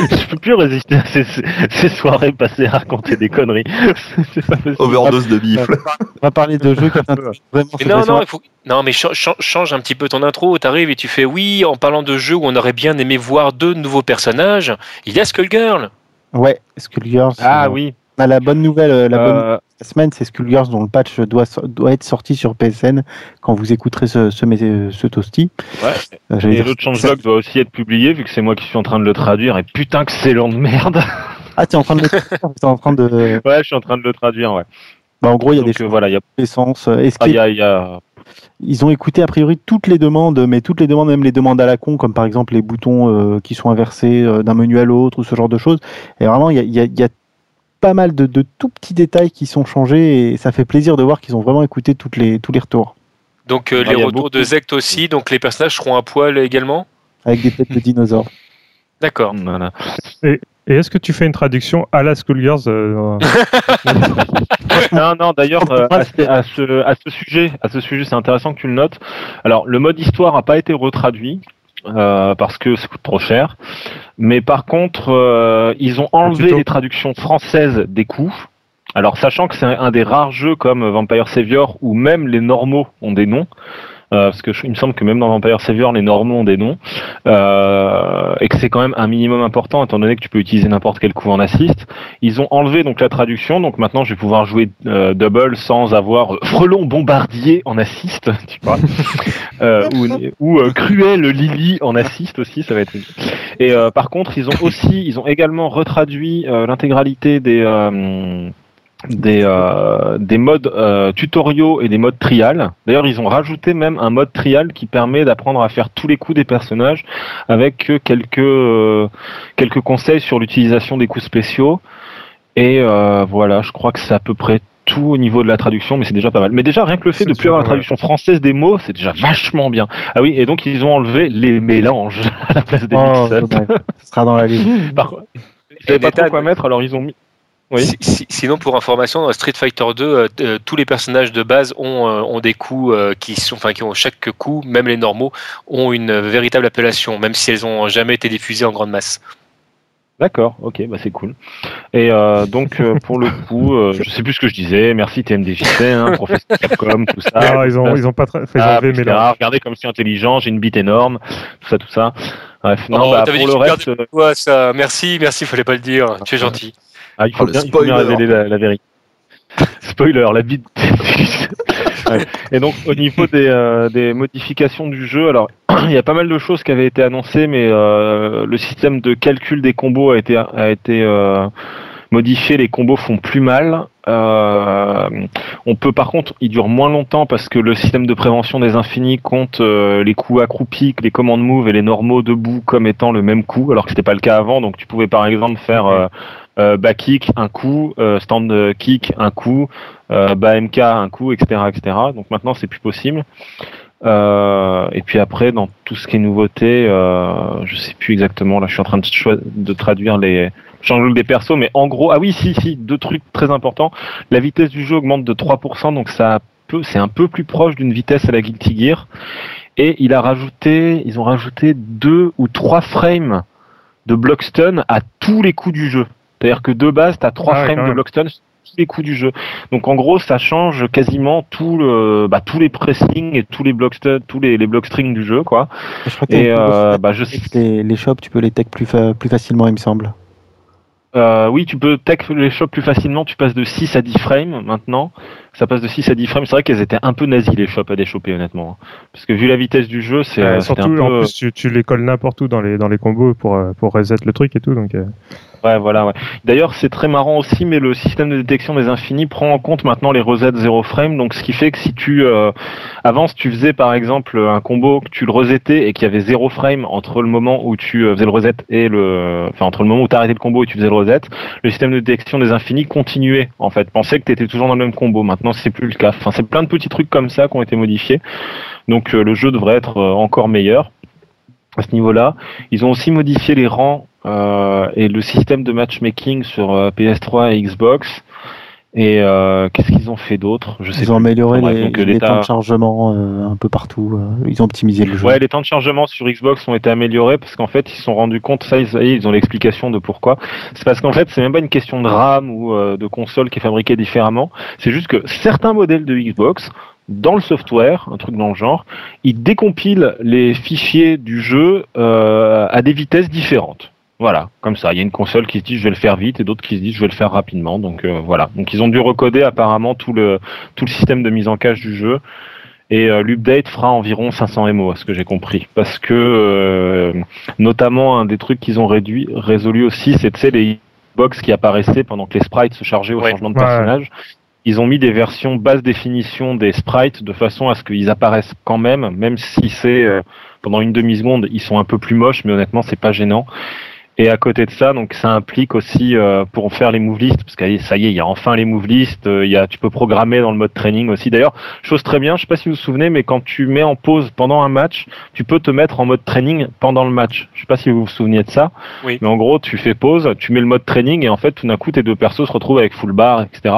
Je, je peux plus résister à ces, ces soirées passées à raconter des conneries. C'est pas possible. Overdose de bifle. On va parler de jeux t'intéressent vraiment. Mais non, non, il faut... non, mais cha- cha- change un petit peu ton intro. T'arrives et tu fais oui, en parlant de jeux où on aurait bien aimé voir deux nouveaux personnages. Il y a Skullgirl. Ouais, Skullgirls. Ah euh, oui. Bah, la bonne nouvelle, euh, la bonne Euh, la semaine, c'est Skullgirls dont le patch doit, être sorti sur PSN quand vous écouterez ce, ce, ce toasty. ouais. Euh, Et l'autre changelog doit aussi être publié vu que c'est moi qui suis en train de le traduire. Et putain que c'est long de merde. Ah, t'es en train de le t'es en train de. ouais, je suis en train de le traduire. Ouais. Bah, en gros, il y a Donc, des choses voilà, il y a, Est-ce ah, il qu'ils y a, il y a- ils ont écouté a priori toutes les demandes, mais toutes les demandes, même les demandes à la con, comme par exemple les boutons euh, qui sont inversés euh, d'un menu à l'autre ou ce genre de choses. Et vraiment, y a, il y a pas mal de, de tout petits détails qui sont changés et ça fait plaisir de voir qu'ils ont vraiment écouté toutes les, tous les retours. Donc euh, Ah, les retours beaucoup. de Zect aussi. Donc les personnages seront à poil également. Avec des têtes de dinosaures. D'accord. voilà. Et est-ce que tu fais une traduction à la Schoolgirls euh, non, non. D'ailleurs, euh, à, ce, à ce- à ce sujet, à ce sujet, c'est intéressant que tu le notes. Alors, le mode histoire n'a pas été retraduit euh, parce que ça coûte trop cher. Mais par contre, euh, ils ont enlevé tuto. les traductions françaises des coups. Alors, sachant que c'est un, un des rares jeux comme Vampire Savior où même les normaux ont des noms. Euh, parce que je- il me semble que même dans Vampire Savior, les normaux ont des noms, euh, et que c'est quand même un minimum important, étant donné que tu peux utiliser n'importe quel coup en assist. Ils ont enlevé donc la traduction, donc maintenant je vais pouvoir jouer euh, double sans avoir euh, frelon bombardier en assist, tu vois, euh, ou, ou cruel Lily en assist aussi, ça va être. Et par contre, ils ont aussi, ils ont également retraduit l'intégralité des des euh, des modes euh, tutoriaux et des modes trial. D'ailleurs, ils ont rajouté même un mode trial qui permet d'apprendre à faire tous les coups des personnages avec euh, quelques euh, quelques conseils sur l'utilisation des coups spéciaux. Et euh, voilà, je crois que c'est à peu près tout au niveau de la traduction, mais c'est déjà pas mal. Mais déjà, rien que le fait de plus avoir la traduction française des mots, c'est déjà vachement bien. Ah oui, et donc ils ont enlevé les mélanges à la place des Oh, mix-ups. Ce sera dans la liste. Par contre, ils savaient pas trop quoi mettre, alors ils ont mis. Oui. Si- si- sinon, pour information, dans Street Fighter 2, euh, euh, tous les personnages de base ont, euh, ont des coups euh, qui sont, enfin, qui ont chaque coup, même les normaux, ont une véritable appellation, même si elles ont jamais été diffusées en grande masse. D'accord, ok, bah c'est cool. Et euh, donc euh, pour le coup, euh, je sais plus ce que je disais. Merci TMDJC, hein, professeur Capcom, tout ça. Ah, ils ont, ils ont pas fait Ah, enlever etc. mélange. Regardez comme je suis intelligent, j'ai une bite énorme, tout ça, tout ça. Bref, non, Oh, bah, pour dit le reste, Ouais, ça, merci, merci, fallait pas le dire. Tu es gentil. Ah, il faut Oh, bien, il faut bien spoiler. révéler la, la vérité. Spoiler, la bite. Ouais. Et donc au niveau des, euh, des modifications du jeu, alors il y a pas mal de choses qui avaient été annoncées, mais euh, le système de calcul des combos a été a été euh, modifié. Les combos font plus mal. On peut par contre, il dure moins longtemps parce que le système de prévention des infinis compte les coups accroupis, les commandes move et les normaux debout comme étant le même coup, alors que c'était pas le cas avant. Donc tu pouvais par exemple faire euh, euh, back kick un coup, euh, stand kick un coup, euh, bas MK un coup, etc., etc. Donc maintenant c'est plus possible. Euh, et puis après, dans tout ce qui est nouveauté, euh, je sais plus exactement. Là, je suis en train de, traduire les changements des persos, mais en gros, ah oui, si, si, deux trucs très importants. La vitesse du jeu augmente de 3%, donc ça c'est un peu plus proche d'une vitesse à la Guilty Gear. Et il a rajouté, ils ont rajouté deux ou trois frames de block stun à tous les coups du jeu. C'est-à-dire que de base, tu as trois Ah ouais, frames de même. block stun sur tous les coups du jeu. Donc en gros, ça change quasiment tout le, bah, tous les pressings et tous les block stun, tous les, les block strings du jeu, quoi. Je crois que Et les- euh, bah, je les, les shops, tu peux les tech plus, fa- plus facilement, il me semble. Euh, oui, tu peux tech les shops plus facilement. Tu passes de 6 à 10 frames maintenant. Ça passe de 6 à 10 frames. C'est vrai qu'elles étaient un peu nazies les shops à déchoper honnêtement. Parce que vu la vitesse du jeu, c'est Euh, surtout, un peu. en plus, tu, tu les colles n'importe où dans les, dans les combos pour, euh, pour reset le truc et tout. Donc, euh, Ouais, voilà. Ouais. D'ailleurs, c'est très marrant aussi, mais le système de détection des infinis prend en compte maintenant les resets 0 frame. Donc, ce qui fait que si tu euh, tu faisais par exemple un combo que tu le resetais et qu'il y avait 0 frame entre le moment où tu euh, faisais le reset et le, enfin entre le moment où tu arrêtais le combo et tu faisais le reset, le système de détection des infinis continuait en fait. Pensait que tu étais toujours dans le même combo. Maintenant, c'est plus le cas. Enfin, c'est plein de petits trucs comme ça qui ont été modifiés. Donc, euh, le jeu devrait être euh, encore meilleur à ce niveau-là. Ils ont aussi modifié les rangs et le système de matchmaking sur euh, PS3 et Xbox. Et euh, qu'est-ce qu'ils ont fait d'autre? Je sais Ils ont plus. amélioré Enfin, bref, les, euh, les temps de chargement euh, un peu partout. euh, ils ont optimisé le jeu. Ouais, les temps de chargement sur Xbox ont été améliorés parce qu'en fait, ils se sont rendus compte, ça, ils, ils ont l'explication de pourquoi. C'est parce qu'en fait, c'est même pas une question de RAM ou euh, de console qui est fabriquée différemment. C'est juste que certains modèles de Xbox, dans le software, un truc dans le genre, ils décompilent les fichiers du jeu euh, à des vitesses différentes. Voilà, comme ça. Il y a une console qui se dit je vais le faire vite et d'autres qui se disent je vais le faire rapidement. Donc euh, voilà. Donc ils ont dû recoder apparemment tout le tout le système de mise en cache du jeu. Et euh, l'update fera environ 500 MO, à ce que j'ai compris. Parce que, euh, notamment, un des trucs qu'ils ont réduit, résolu aussi, c'est tu sais, les box qui apparaissaient pendant que les sprites se chargeaient au Ouais. changement de Ouais. personnage. Ils ont mis des versions basse définition des sprites de façon à ce qu'ils apparaissent quand même, même si c'est euh, pendant une demi-seconde, ils sont un peu plus moches, mais honnêtement, c'est pas gênant. Et à côté de ça, donc ça implique aussi euh, pour faire les move lists, parce que ça y est, il y a enfin les move lists, euh, il y a, tu peux programmer dans le mode training aussi. D'ailleurs, chose très bien, je sais pas si vous vous souvenez, mais quand tu mets en pause pendant un match, tu peux te mettre en mode training pendant le match. Je sais pas si vous vous souveniez de ça, Oui. mais en gros, tu fais pause, tu mets le mode training et en fait, tout d'un coup, tes deux persos se retrouvent avec full bar, etc.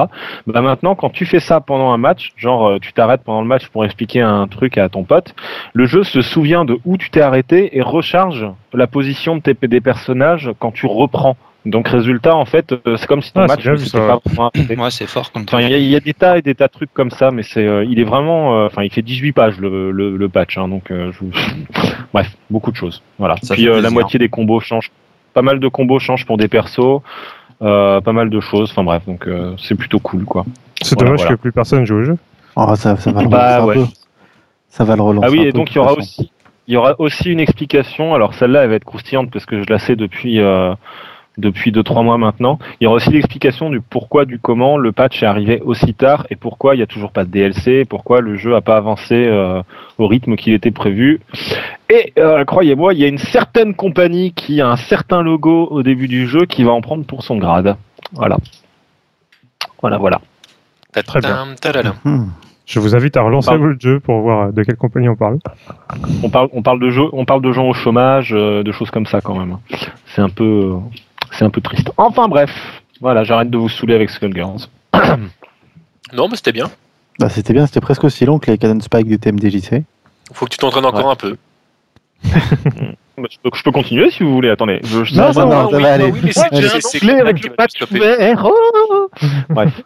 Bah maintenant, quand tu fais ça pendant un match, genre euh, tu t'arrêtes pendant le match pour expliquer un truc à ton pote, le jeu se souvient de où tu t'es arrêté et recharge la position de tes des personnages quand tu reprends Donc résultat, en fait, euh, c'est comme si ton Ah, c'est match pas vraiment. Ouais, c'est fort comme Enfin, il y, a- il y a des tas et des tas de trucs comme ça, mais c'est, euh, il est vraiment, euh, enfin, il fait 18 pages le, le, le patch, hein, donc euh, je vous- bref, beaucoup de choses. Voilà. Ça Puis euh, la moitié des combos changent, pas mal de combos changent pour des persos, euh, pas mal de choses. Enfin bref, donc euh, c'est plutôt cool, quoi. C'est Voilà, dommage voilà. que plus personne joue au jeu. Oh, ça, ça va le Bah, relancer un ouais. peu. Ça va le relancer. Ah oui, et donc il y aura aussi, il y aura aussi une explication. Alors celle-là, elle va être croustillante parce que je la sais depuis euh, depuis deux trois mois maintenant. Il y aura aussi l'explication du pourquoi, du comment le patch est arrivé aussi tard et pourquoi il n'y a toujours pas de DLC, pourquoi le jeu a pas avancé euh, au rythme qu'il était prévu. Et euh, croyez-moi, il y a une certaine compagnie qui a un certain logo au début du jeu qui va en prendre pour son grade. Voilà. Voilà, voilà. Très bien. Je vous invite à relancer le jeu pour voir de quelle compagnie on parle. On parle, on parle de jeux, on parle de gens au chômage, euh, de choses comme ça quand même. C'est un peu, euh, c'est un peu triste. Enfin bref, voilà, j'arrête de vous saouler avec Skullgirls. Non, mais c'était bien. Bah, c'était bien, c'était presque aussi long que les Canon Spike du TMDJC. Faut que tu t'entraînes encore Ouais. un peu. Bah, Je peux, je peux continuer si vous voulez. Attendez, je, je- Non, non, non, Ah ça va aller. oui, mais c'est- c'est- j'ai c'est- avec Bref.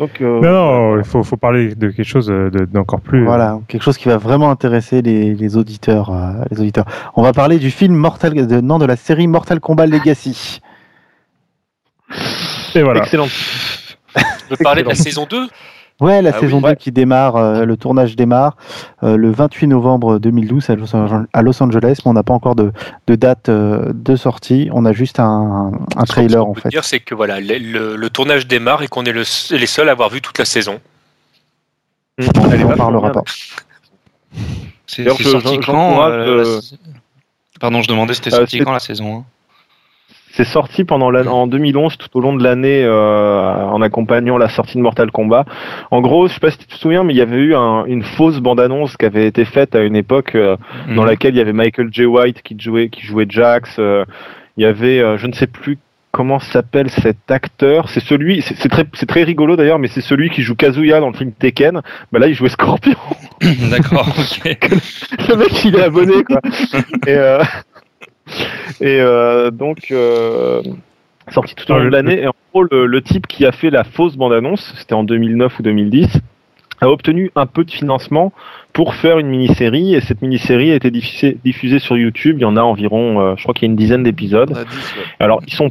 Donc, euh, Non, non, il faut, faut parler de quelque chose de- d'encore plus. Voilà, quelque chose qui va vraiment intéresser les, les auditeurs, euh, les auditeurs. On va parler du film Mortal, de, non, de la série Mortal Kombat Legacy. Et voilà. excellent. Je parler de la saison 2 Ouais, la Ah saison oui, 2 ouais. qui démarre, euh, le tournage démarre euh, le 28 novembre 2012 à Los, Ange- à Los Angeles, mais on n'a pas encore de, de date euh, de sortie. On a juste un, un Ce trailer qu'on en peut fait. dire, c'est que voilà, le, le- le tournage démarre et qu'on est le- les seuls à avoir vu toute la saison. Est On n'en parlera pas. C'est sorti quand Pardon, je demandais c'était sorti quand la saison 1 C'est sorti pendant l'an- en 2011, tout au long de l'année, euh, en accompagnant la sortie de Mortal Kombat. En gros, je sais pas si tu te souviens, mais il y avait eu un- une fausse bande-annonce qui avait été faite à une époque euh, dans Mhm. laquelle il y avait Michael J. White qui jouait, qui jouait Jax. euh, il y avait, euh, je ne sais plus comment s'appelle cet acteur. C'est celui, c'est très, c'est très rigolo d'ailleurs, mais c'est celui qui joue Kazuya dans le film Tekken. Bah là, il jouait Scorpion. D'accord, le mec, il est abonné quoi. et euh, et euh, donc. euh, Sorti tout au long de l'année, et en gros, le, le type qui a fait la fausse bande-annonce, c'était en 2009 ou 2010, a obtenu un peu de financement pour faire une mini-série, et cette mini-série a été diffusée, diffusée sur YouTube. Il y en a environ, euh, je crois qu'il y a une dizaine d'épisodes. On a 10, ouais. Alors, ils sont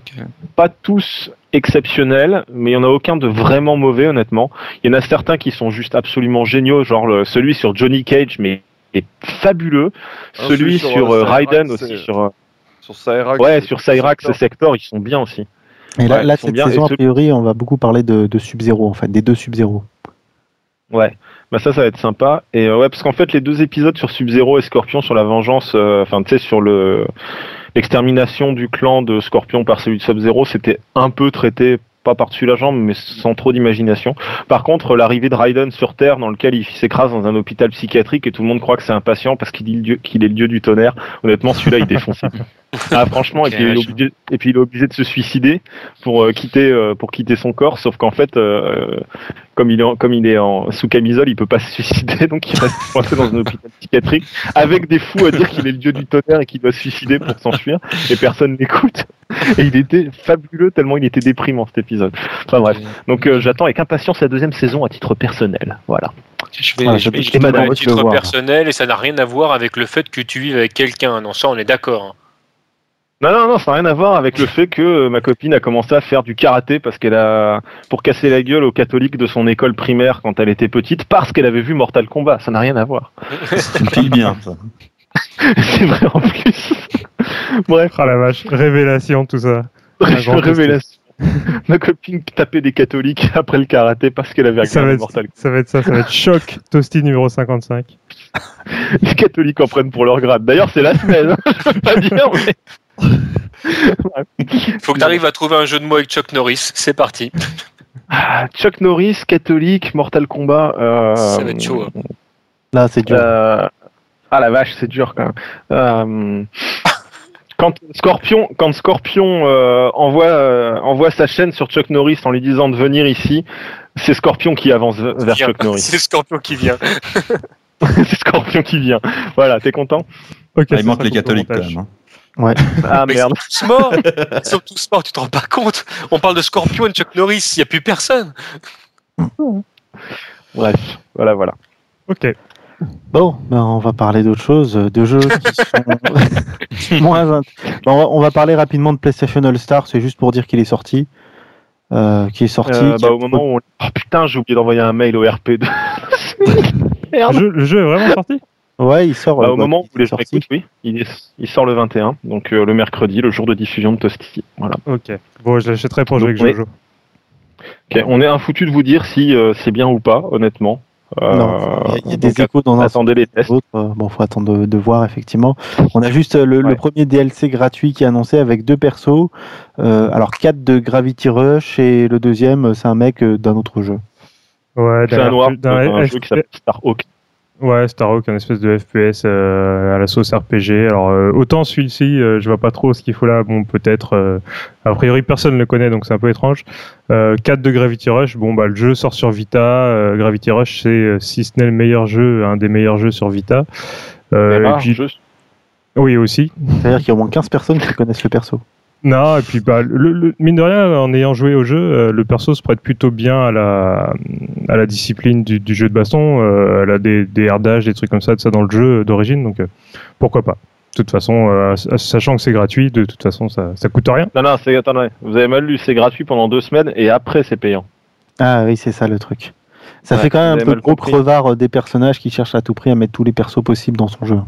pas tous exceptionnels, mais il y en a aucun de vraiment mauvais, honnêtement. Il y en a certains qui sont juste absolument géniaux, genre le- celui sur Johnny Cage, mais est fabuleux. Ah, celui celui sur, sur, euh, Raiden aussi, sur euh, Sur Cyrax. ouais, sur Cyrax ils sont bien aussi. Et là, Ouais, cette bien, saison, et a priori, on va beaucoup parler de, de Sub-Zero, en fait, des deux Sub-Zero. Ouais, bah ça, ça va être sympa. Et euh, ouais, parce qu'en fait, les deux épisodes sur Sub-Zero et Scorpion sur la vengeance, euh, enfin, tu sais, sur le l'extermination du clan de Scorpion par celui de Sub-Zero, c'était un peu traité, pas par-dessus la jambe, mais sans trop d'imagination. Par contre, l'arrivée de Raiden sur Terre, dans lequel il s'écrase dans un hôpital psychiatrique et tout le monde croit que c'est un patient parce qu'il dit le dieu- qu'il est le dieu du tonnerre. Honnêtement, celui-là, il défonce. ah, franchement, et puis, il est obligé, et puis il est obligé de se suicider pour euh, quitter euh, pour quitter son corps, sauf qu'en fait, euh, comme il est en, comme il est en sous camisole, il peut pas se suicider, donc il reste coincé dans un hôpital psychiatrique avec des fous à dire qu'il est le dieu du tonnerre et qu'il doit se suicider pour s'enfuir, et personne n'écoute. Et il était fabuleux tellement il était déprimant cet épisode. Enfin bref, donc euh, j'attends avec impatience la deuxième saison à titre personnel. Voilà. Je vais, Voilà, je je- vais- je- je vais- à titre personnel et ça n'a rien à voir avec le fait que tu vives avec quelqu'un. Non, ça on est d'accord. Non, non, non, ça n'a rien à voir avec le fait que euh, ma copine a commencé à faire du karaté parce qu'elle a, pour casser la gueule aux catholiques de son école primaire quand elle était petite, parce qu'elle avait vu Mortal Kombat. Ça n'a rien à voir. C'est une fille bien, ça. C'est vrai en plus. Bref, Ah la vache, révélation, tout ça. Révélation. Ma copine tapait des catholiques après le karaté parce qu'elle avait regardé Mortal ça va être ça, ça va être choc, Toasty numéro 55. Kombat. Les catholiques en prennent pour leur grade. D'ailleurs, c'est la semaine. hein. Je peux pas dire, mais... Faut que tu arrives à trouver un jeu de mots avec Chuck Norris. C'est parti. Ah, Chuck Norris, catholique, Mortal Kombat. euh, Ça va être chaud. hein. Là, c'est dur. Euh, Ah la vache, c'est dur quand même. Euh, Quand Scorpion, quand Scorpion euh, envoie euh, envoie sa chaîne sur Chuck Norris en lui disant de venir ici, c'est Scorpion qui avance vers. Chuck Norris. C'est scorpion qui vient. c'est Scorpion qui vient. Voilà, t'es content? Ok, Ah, ça il manque les catholiques quand même. hein. Ouais. Ah Mais merde. Ils sont tous morts. Ils sont tous morts, tu te rends pas compte. On parle de Scorpion et de Chuck Norris, il n'y a plus personne. Bref, voilà, voilà. Ok. Bon, ben on va parler d'autre chose, euh, de jeux qui sont moins. Ben, on, va, on va parler rapidement de PlayStation All Star, c'est juste pour dire qu'il est sorti. Euh, qui est sorti. Euh, qui bah, a- au moment où on... Oh putain, j'ai oublié d'envoyer un mail au RP2. Le Merde. jeu, le jeu est vraiment sorti? Ouais, il sort. Bah, euh, au bah, moment où les gens écoutent, oui, il, est- il sort le 21, donc euh, le mercredi, le jour de diffusion de Toasty. Voilà. Ok. Bon, je l'achèterai pour jouer avec. Jojo. Ok, On est un foutu de vous dire si euh, c'est bien ou pas, honnêtement. Euh, Non, il y a- y des échos dans un attendez les tests. l'autre. Bon, faut attendre de, de voir effectivement. On a juste le, premier DLC gratuit qui est annoncé avec deux persos. Euh, alors quatre de Gravity Rush et le deuxième, c'est un mec d'un autre jeu. Ouais, C'est un noir, d'un jeu qui s'appelle Starhawk. Ouais, Starhawk, un espèce de FPS euh, à la sauce RPG. Alors, euh, autant celui-ci, euh, je vois pas trop ce qu'il faut là. Bon, peut-être. euh, a priori, personne ne le connaît, donc c'est un peu étrange. Euh, 4 de Gravity Rush. Bon, bah, le jeu sort sur Vita. Euh, Gravity Rush, c'est, euh, si ce n'est le meilleur jeu, un des meilleurs jeux sur Vita. Euh, Et puis, jeu. oui, aussi. C'est-à-dire qu'il y a au moins 15 personnes qui connaissent le perso. Non, et puis bah, le, le- mine de rien, en ayant joué au jeu, euh, le perso se prête plutôt bien à la, à la discipline du, du jeu de baston. Euh, elle a des, des herdages, des trucs comme ça, de ça dans le jeu d'origine, donc euh, pourquoi pas. De toute façon, euh, sachant que c'est gratuit, de toute façon, ça, ça coûte rien. Non, non, c'est, attendez, vous avez mal lu, c'est gratuit pendant deux semaines et après c'est payant. Ah oui, c'est ça le truc. Ça Ouais, fait quand même un peu le gros compris. crevard des personnages qui cherchent à tout prix à mettre tous les persos possibles dans son jeu.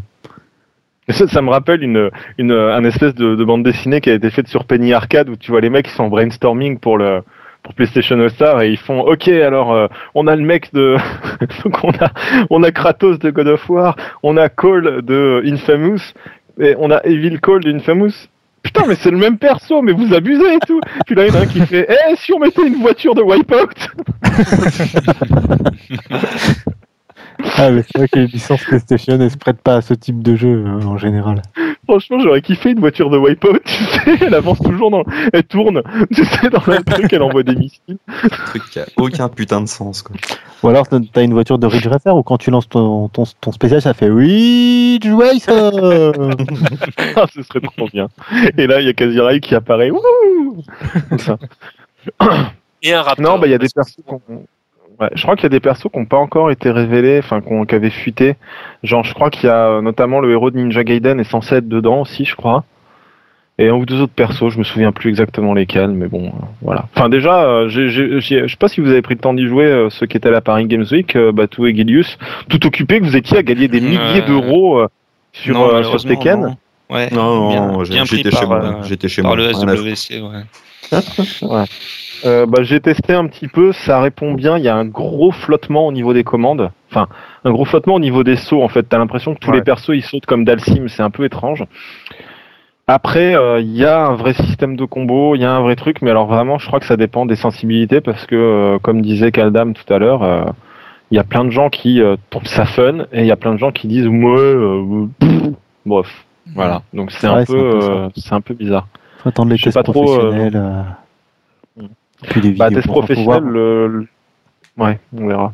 Ça, me rappelle une, une, un espèce de, de bande dessinée qui a été faite sur Penny Arcade où tu vois les mecs qui sont en brainstorming pour le pour PlayStation All Star et ils font OK alors euh, on a le mec de donc on a on a Kratos de God of War, on a Cole de Infamous et on a Evil Cole de Infamous. Putain mais c'est le même perso mais vous abusez et tout. Puis là il y en a un qui fait Eh si on mettait une voiture de Wipeout? Ah, mais c'est vrai que les licences PlayStation elles se prêtent pas à ce type de jeu euh, en général. Franchement, j'aurais kiffé une voiture de Wipeout, tu sais, elle avance toujours dans... Elle tourne, tu sais, dans le truc, elle envoie des missiles. Un truc qui a aucun putain de sens. Quoi. Ou alors t'as une voiture de Ridge Racer où quand tu lances ton, ton, ton spécial ça fait Ridge Racer Ah, ce serait trop bien. Et là, il y a Kazirai qui apparaît. Wouhou Ça. Et un Raptor. non, bah, il y a des persos qu'on- Ouais, je crois qu'il y a des persos qui n'ont pas encore été révélés, enfin, qu'on- qui avaient fuité. Genre, je crois qu'il y a euh, notamment le héros de Ninja Gaiden est censé être dedans aussi, je crois. Et un ou deux autres persos, je me souviens plus exactement lesquels, mais bon, euh, voilà. Enfin, déjà, euh, je sais pas si vous avez pris le temps d'y jouer, euh, ceux qui étaient à la Paris Games Week, euh, Batou et Gilius, tout occupés que vous étiez à gagner des milliers Euh, d'euros euh, sur, Non, euh, sur Tekken. non. Ouais, Non, non, j'étais par, chez moi. euh, J'étais chez par moi. le à. SWC, ouais. Euh, bah, j'ai testé un petit peu, ça répond bien. Il y a un gros flottement au niveau des commandes. Enfin, un gros flottement au niveau des sauts. En fait, t'as l'impression que tous Ouais. les persos ils sautent comme Dalsim. C'est un peu étrange. Après, euh, il y a un vrai système de combo, il y a un vrai truc, mais alors vraiment, je crois que ça dépend des sensibilités parce que, euh, comme disait Kaldam tout à l'heure, euh, il y a plein de gens qui euh, trouvent ça fun et il y a plein de gens qui disent ouais, euh, bref, voilà. Donc c'est un Ouais, peu, c'est un peu ça. euh, c'est un peu bizarre. Faut attendre les Je tests pas professionnels. Puis les Bah, vidéos. test Enfin, faut voir. professionnel, le- le- ouais, on verra.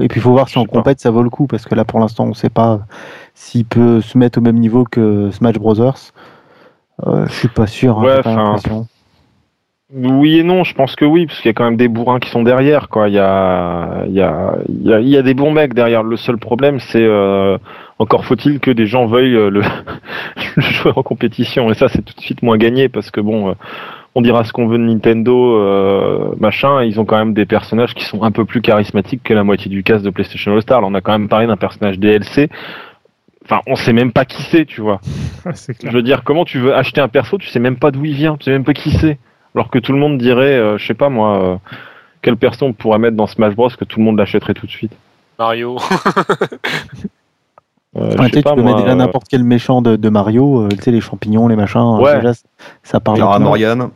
Et puis il faut voir si en compète ça vaut le coup parce que là pour l'instant on sait pas s'il peut se mettre au même niveau que Smash Brothers. Euh, je suis pas sûr. hein, Ouais, pas. Oui et non, je pense que oui, parce qu'il y a quand même des bourrins qui sont derrière, quoi. Il y a, il y a, il y a, des bons mecs derrière. Le seul problème, c'est euh, encore faut-il que des gens veuillent euh, le, le jouer en compétition. Et ça, c'est tout de suite moins gagné parce que bon, euh, on dira ce qu'on veut de Nintendo, euh, machin. Ils ont quand même des personnages qui sont un peu plus charismatiques que la moitié du cast de PlayStation All Star. Là, on a quand même parlé d'un personnage DLC. Enfin, on sait même pas qui c'est, tu vois. Je veux dire, comment tu veux acheter un perso, tu sais même pas d'où il vient, tu sais même pas qui c'est. Alors que tout le monde dirait, euh, je sais pas moi, euh, quel perso on pourrait mettre dans Smash Bros que tout le monde l'achèterait tout de suite. Mario. Euh, je Ouais, sais tu sais, pas, tu peux moi, mettre déjà euh, n'importe quel méchant de, de Mario, euh, tu sais les champignons, les machins. euh, Ouais. déjà, ça- parle. Clara. Morgan.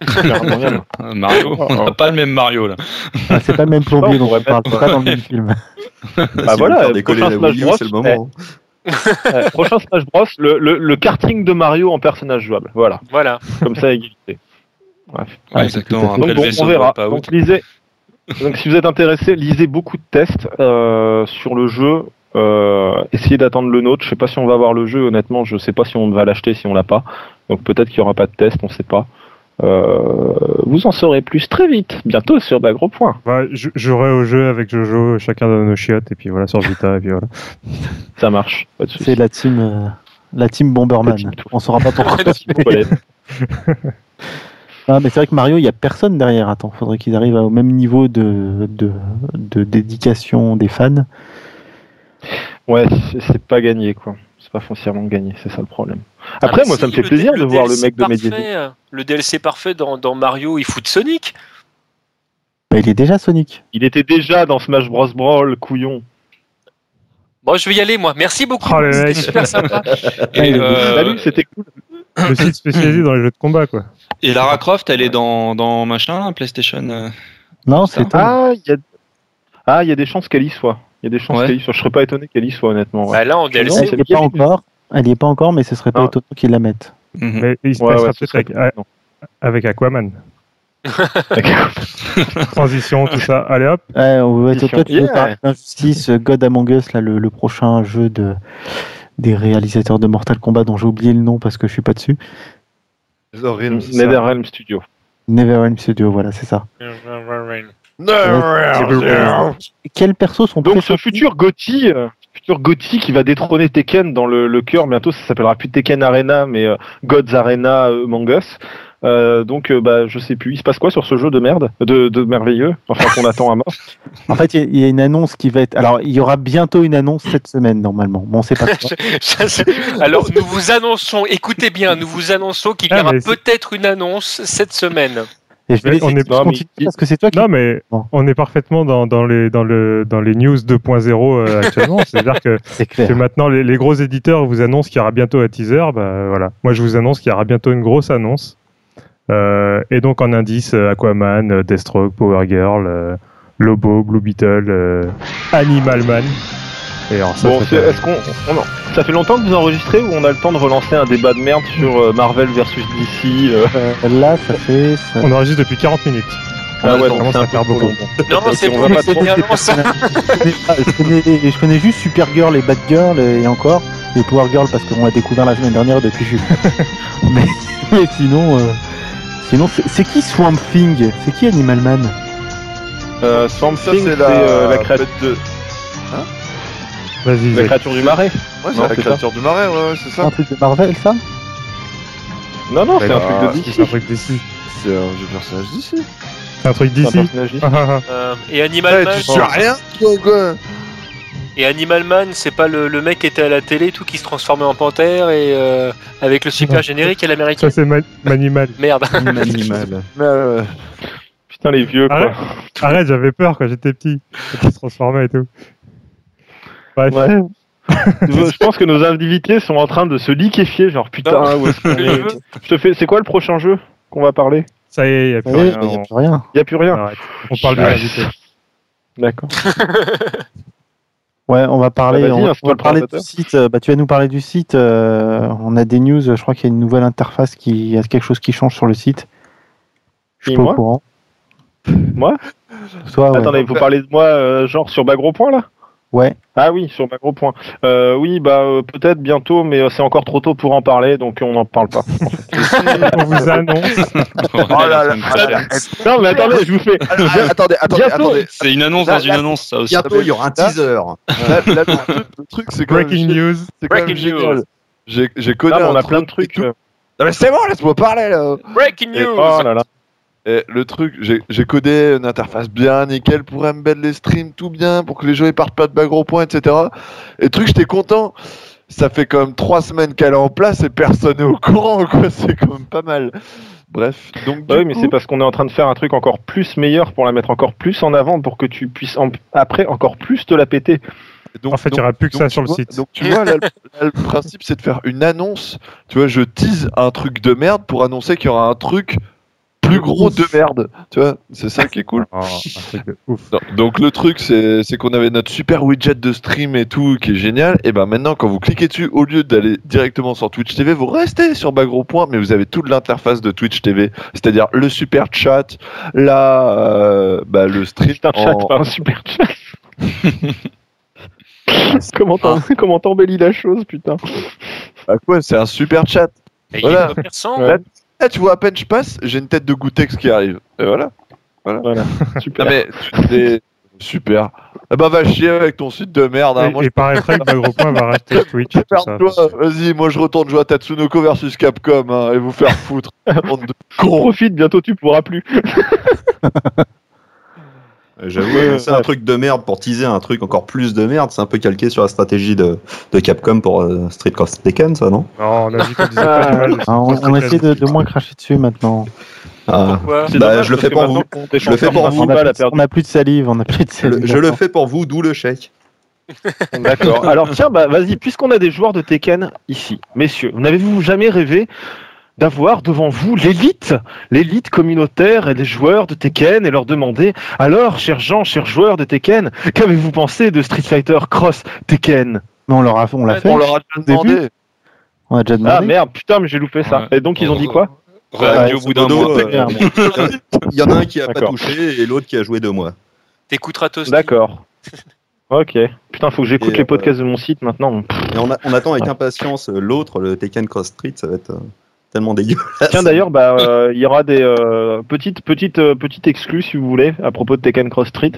Mario, on n'a pas le même Mario là. Ah, c'est pas le même plombier on dont pourrait on parle, pas dans le même film. Bah Si voilà, décoller prochain la Wii U, Smash c'est le Bros, moment. Ouais, prochain Smash Bros, le, le, le karting de Mario en personnage jouable. Voilà, Voilà. comme ça, égalité. Bref. Ouais, Ouais, exactement. Donc bon, on verra. Donc lisez. Donc si vous êtes intéressé, lisez beaucoup de tests euh, sur le jeu. Euh, essayez d'attendre le nôtre. Je sais pas si on va avoir le jeu. Honnêtement, je sais pas si on va l'acheter, si on l'a pas. Donc peut-être qu'il y aura pas de test, on sait pas. Euh, vous en saurez plus très vite, bientôt sur Bagro Point. Bah, je- J'aurai au jeu avec Jojo, chacun donne nos chiottes, et puis voilà, sur Vita, et puis voilà. Ça marche, de. C'est la team, euh, la team Bomberman. La team. On saura pas pourquoi. Ah, mais c'est vrai que Mario, il y a personne derrière. Attends, faudrait qu'ils arrivent au même niveau de, de, de dédication des fans. Ouais, c'est pas gagné quoi. C'est pas foncièrement gagné, c'est ça le problème. Après, Ah, moi, si, ça me fait plaisir de voir le mec de parfait, Mediaset. euh, Le DLC parfait dans, dans Mario, il fout de Sonic. Bah, il est déjà Sonic. Il était déjà dans Smash Bros Brawl, couillon. Bon, je vais y aller, moi. Merci beaucoup. Oh, C'était super sympa. Et, euh, Salut, c'était cool. Le site spécialisé dans les jeux de combat, quoi. et Lara Croft, elle est dans, dans machin, là, PlayStation. euh. Non, c'est. Ah, il y a... ah, il y a des chances qu'elle y soit. Il y a des chances Ouais. qu'elle y soit. Je serais pas étonné qu'elle y soit, honnêtement. ouais. Bah, là, en Non, Elle n'y est pas encore. Elle y est pas encore, mais ce serait pas Ah. étonnant qu'ils la mettent. Mhm. Mais il se Ouais, passera peut-être avec, Aquaman. Transition, tout ça. Allez hop. Ouais, on veut être toi, tu veux Yeah. parler d'Injustice, God Among Us, là, le, le prochain jeu de, des réalisateurs de Mortal Kombat dont j'ai oublié le nom parce que je suis pas dessus. Netherrealm, c'est ça. NetherRealm Studio. Neverend Studio, voilà, c'est ça. Netherrealm. Quels persos sont Donc, ce futur Gotti, euh, futur Gotti qui va détrôner Tekken dans le, le cœur, bientôt, ça s'appellera plus Tekken Arena, mais euh, Gods Arena euh, Among Us. Euh, donc, euh, bah, je sais plus, il se passe quoi sur ce jeu de merde, de, de merveilleux, enfin qu'on attend à mort. En fait, il y, a- il y a une annonce qui va être. Alors, il y aura bientôt une annonce cette semaine, normalement. Bon, c'est pas quoi. Alors, nous vous annonçons, écoutez bien, nous vous annonçons qu'il y Ah, aura peut-être une annonce cette semaine. Et je vais Mais laisser on est- non, mais parce que c'est toi qui. Non, mais on est parfaitement dans, dans, les, dans, le, dans les news 2.0 euh, actuellement. C'est-à-dire que, maintenant, les, les gros éditeurs vous annoncent qu'il y aura bientôt un teaser. Bah, voilà. Moi, je vous annonce qu'il y aura bientôt une grosse annonce. Euh, et donc, en indice, euh, Aquaman, Deathstroke, Power Girl, euh, Lobo, Blue Beetle, Animal Man. Et alors, ça, Bon, fait- est-ce qu'on, on- ça fait longtemps que vous enregistrez ou on a le temps de relancer un débat de merde sur euh, Marvel versus DC euh, Euh, là, ça fait. ça- on enregistre depuis 40 minutes. Ah ouais, donc ça c'est un faire beaucoup. Non, c'est on bon, c'est trop- bien personnages. je, connais, pas- je connais- je connais juste Supergirl et Batgirl et encore et Power Girl parce qu'on l'a découvert la semaine dernière depuis suis. mais, mais sinon, euh, sinon c'est c'est qui Swamp Thing? C'est qui Animal Man? Euh, Swamp Ça, Thing, c'est c'est la, euh, la, créature, de... Vas-y, la créature du marais. Ouais, c'est la c'est créature du marais, ouais, c'est C'est un ça. truc de Marvel, ça? Non, non, c'est Ouais, un bah, truc de C'est DC. un truc d'ici. C'est un jeu de personnage d'ici. C'est un truc C'est un d'ici. Ah, ah, ah. Euh, et Animal Man, tu sais rien, toi, quoi et Animal Man, c'est pas le, le mec qui était à la télé, tout qui se transformait en panthère et euh, avec le super générique à l'américaine. Ça, c'est Ma- Manimal. Merde. Animal. Mais, euh, Putain, les vieux, quoi. Arrête. Arrête, j'avais peur quand j'étais petit. Quand il se transformait et tout. Ouais. je pense que nos invités sont en train de se liquéfier, genre putain, où est-ce qu'on est Je te fais, c'est quoi le prochain jeu qu'on va parler? Ça y est, il n'y a plus Oui, rien. il n'y a plus rien. Y a plus rien. arrête. On parle de l'invité. D'accord. Ouais, on va parler, Bah, vas-y, on, va- hein, on va parler du site. euh, Bah, tu vas nous parler du site. euh, on a des news. Je crois qu'il y a une nouvelle interface qui, il y a quelque chose qui change sur le site. Je suis Et pas moi? au courant. Moi? Toi, ouais. Attendez, vous parlez de moi, euh, genre sur Bagro Point là? Ouais. Ah oui, sur Bagro Point. Euh, oui, bah euh, peut-être bientôt, mais euh, c'est encore trop tôt pour en parler, donc on n'en parle pas. On vous annonce. Oh là là, ah non, mais attendez, je vous fais. Ah, attendez, attendez, Bientôt. attendez. C'est une annonce Là, dans une là, annonce, ça aussi. Bientôt, il y aura un teaser. Là, là, le truc, le truc, c'est Breaking news. Breaking news. J'ai connu on a plein de trucs. Non mais c'est bon, laisse-moi parler là. Breaking Et- news. Oh là là. Et le truc, j'ai codé une interface bien nickel pour embed les streams tout bien, pour que les jeux ils partent pas de bagro point, etc. Et le truc, j'étais content. Ça fait quand même trois semaines qu'elle est en place et personne n'est au courant, quoi. C'est quand même pas mal. Bref, donc Bah oui, mais c'est parce qu'on est en train de faire un truc encore plus meilleur pour la mettre encore plus en avant pour que tu puisses en- après encore plus te la péter. donc- En fait, il y donc- aura plus que ça sur le site. Donc tu vois, là, le, là, le principe c'est de faire une annonce. Tu vois, je tease un truc de merde pour annoncer qu'il y aura un truc plus gros de merde. Tu vois, c'est ça qui est cool. Oh, un truc de ouf. Non, donc le truc c'est qu'on avait notre super widget de stream et tout qui est génial et ben maintenant quand vous cliquez dessus au lieu d'aller directement sur Twitch TV vous restez sur Bagro Point mais vous avez toute l'interface de Twitch TV c'est-à-dire le super chat là euh, bah, le stream C'est un chat, en- pas un super chat. comment t'en- comment t'embellis la chose, putain Bah quoi, c'est un super chat. Et Voilà. il est commerçant. Ouais. Eh, tu vois, à peine je passe, j'ai une tête de Goûtex qui arrive. Et voilà. Voilà, super. Non mais, c'est super. Ah bah va chier avec ton site de merde. Hein. Et, Moi, et paraîtrait que Bagropoint va racheter Twitch vas-y, moi je retourne jouer à Tatsunoko versus Capcom hein, et vous faire foutre. De. Profite, bientôt tu pourras plus. Euh, J'avoue, Ouais, c'est un truc de merde pour teaser un truc encore plus de merde. C'est un peu calqué sur la stratégie de, de Capcom pour euh, Street Cross Tekken, ça, non? Non, on a dit qu'on disait pas du mal Ah, on, essaie de, moins cracher dessus maintenant. Ah, Bah, dommage, je le fais pour vous. qu'on t'est Je le fais champion pour de vous. On a, plus de salive, on a plus de je, salive. je le fais pour vous, d'où le chèque. D'accord. Alors tiens, bah vas-y, puisqu'on a des joueurs de Tekken ici, messieurs, n'avez-vous jamais rêvé d'avoir devant vous l'élite, l'élite communautaire et des joueurs de Tekken et leur demander alors, chers gens, chers joueurs de Tekken, qu'avez-vous pensé de Street Fighter Cross Tekken? Mais on leur a, on l'a fait. On leur a déjà début. demandé. On a déjà demandé. Ah merde, putain, mais j'ai loupé ça. Ouais. Et donc ils ont dit quoi? Au bout d'un mois. euh. Il y en a un qui a pas D'accord. touché et l'autre qui a joué deux mois. T'écouteras Toasty. D'accord. Ok. Putain, faut que j'écoute les euh, podcasts de mon site maintenant. Et on, a- on attend avec impatience euh, l'autre, le Tekken Cross Street, ça va être euh, tellement dégueulasse. Tiens d'ailleurs, bah, euh, il y aura des euh, petites petites euh, petites exclus si vous voulez à propos de Tekken Cross Street.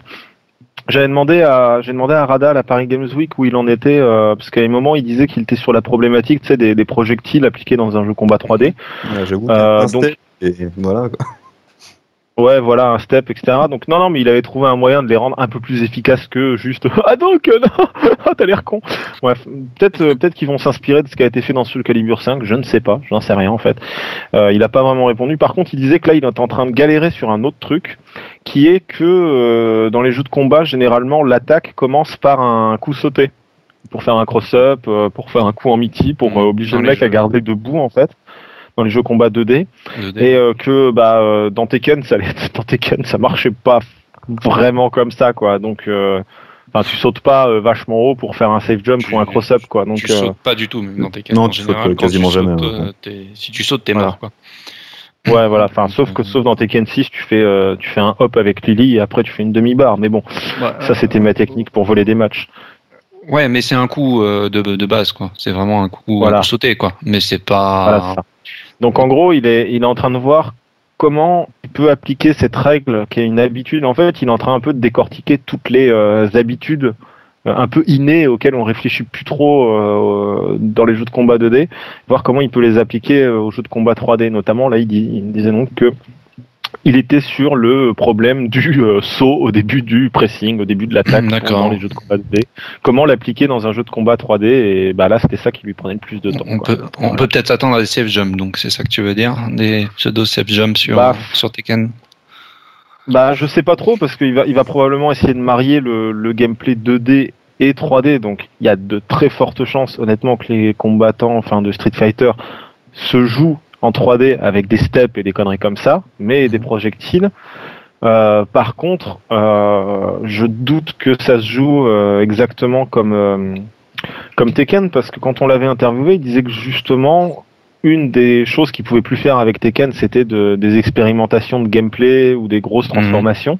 J'avais demandé à j'ai demandé à Rada à la Paris Games Week où il en était euh, parce qu'à un moment il disait qu'il était sur la problématique tu sais des, des projectiles appliqués dans un jeu combat 3D. Ouais, J'avoue, Euh, un donc- et voilà. quoi. Ouais, voilà un step etc. Donc non non mais il avait trouvé un moyen de les rendre un peu plus efficaces que juste ah donc euh, non ah, t'as l'air con. Bref peut-être euh, peut-être qu'ils vont s'inspirer de ce qui a été fait dans Soul Calibur 5. Je ne sais pas, j'en sais rien en fait. Euh, il a pas vraiment répondu. Par contre, il disait que là, il est en train de galérer sur un autre truc, qui est que euh, dans les jeux de combat, généralement, l'attaque commence par un coup sauté pour faire un cross-up, pour faire un coup en miti, pour euh, obliger Dans le mec à garder debout en fait. Dans les jeux combat 2D De- et euh, que bah euh, dans Tekken ça allait- dans Tekken ça marchait pas vraiment comme ça quoi donc euh, enfin tu sautes pas euh, vachement haut pour faire un safe jump Tu- ou un cross-up quoi donc tu euh, sautes pas du tout, même dans tes Non, en tu général, sautes quasiment tu sautes, jamais, euh, ouais. si tu sautes, t'es Voilà. mort. Quoi. Ouais, voilà. Enfin, sauf que sauf dans Tekken 6, tu fais euh, tu fais un hop avec Lily et après tu fais une demi-barre. Mais bon, ça c'était ma technique pour voler des matchs. Ouais, mais c'est un coup euh, de, de base, quoi. C'est vraiment un coup Voilà. pour sauter, quoi. Mais c'est pas. Donc en gros, il est il est en train de voir comment il peut appliquer cette règle qui est une habitude. En fait, il est en train un peu de décortiquer toutes les euh, habitudes euh, un peu innées auxquelles on réfléchit plus trop euh, dans les jeux de combat 2D, voir comment il peut les appliquer aux jeux de combat 3D. Notamment, là, il disait donc que il était sur le problème du euh, saut au début du pressing, au début de l'attaque D'accord. dans les jeux de combat 2D. Comment l'appliquer dans un jeu de combat 3D et bah là c'était ça qui lui prenait le plus de temps. On quoi. peut, on peut peut-être s'attendre à des safe jumps, donc c'est ça que tu veux dire? Des pseudo safe jumps sur, Bah, sur Tekken? Bah, je sais pas trop parce qu'il va, il va probablement essayer de marier le, le gameplay 2D et 3D. Donc, il y a de très fortes chances, honnêtement, que les combattants, enfin, de Street Fighter se jouent en 3D avec des steps et des conneries comme ça, mais des projectiles. Euh, par contre, euh, je doute que ça se joue euh, exactement comme euh, comme Tekken parce que quand on l'avait interviewé, il disait que justement une des choses qu'il pouvait plus faire avec Tekken, c'était de, des expérimentations de gameplay ou des grosses transformations.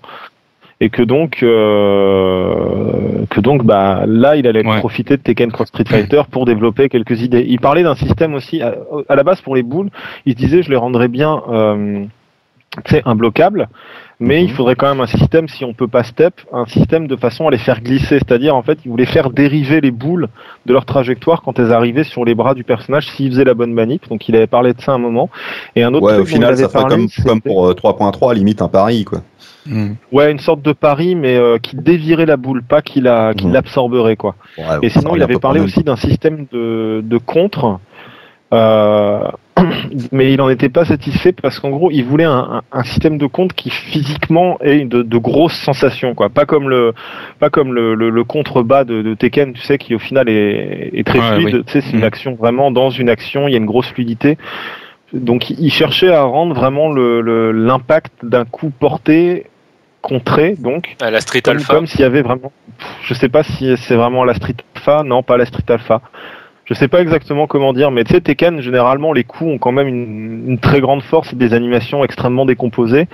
Et que donc, euh, que donc, bah là, il allait Ouais. profiter de Tekken Cross Street Fighter pour développer quelques idées. Il parlait d'un système aussi à, à la base pour les boules. Il se disait, je les rendrais bien, euh, tu sais, imbloquables, mais il faudrait quand même un système, si on peut pas step, un système de façon à les faire glisser. C'est-à-dire, en fait, il voulait faire dériver les boules de leur trajectoire quand elles arrivaient sur les bras du personnage s'il faisait la bonne manip. Donc, il avait parlé de ça un moment. Et un autre Ouais, truc au final, ça ferait parlé, comme, pour euh, 3.3, limite un pari, quoi. Hmm. ouais, une sorte de pari, mais euh, qui dévirait la boule, pas qui la, qui Mhm. l'absorberait, quoi. Ouais, Et sinon, il avait parlé aussi d'un système de, de contre, euh, mais il n'en était pas satisfait parce qu'en gros, il voulait un, un- un système de contre qui physiquement ait de, de grosses sensations, quoi. Pas comme le, pas comme le, le, le contrebas de, de Tekken, tu sais, qui au final est, est très Ouais, fluide. oui. Tu sais, c'est une Mhm. action vraiment dans une action, il y a une grosse fluidité. Donc, il cherchait à rendre vraiment le- le- l'impact d'un coup porté contré, donc À la Street comme, Alpha. comme s'il y avait vraiment. Pff, Je sais pas si c'est vraiment la Street Alpha, non, pas la Street Alpha. Je sais pas exactement comment dire, mais tu sais, Tekken, généralement, les coups ont quand même une, une très grande force et des animations extrêmement décomposées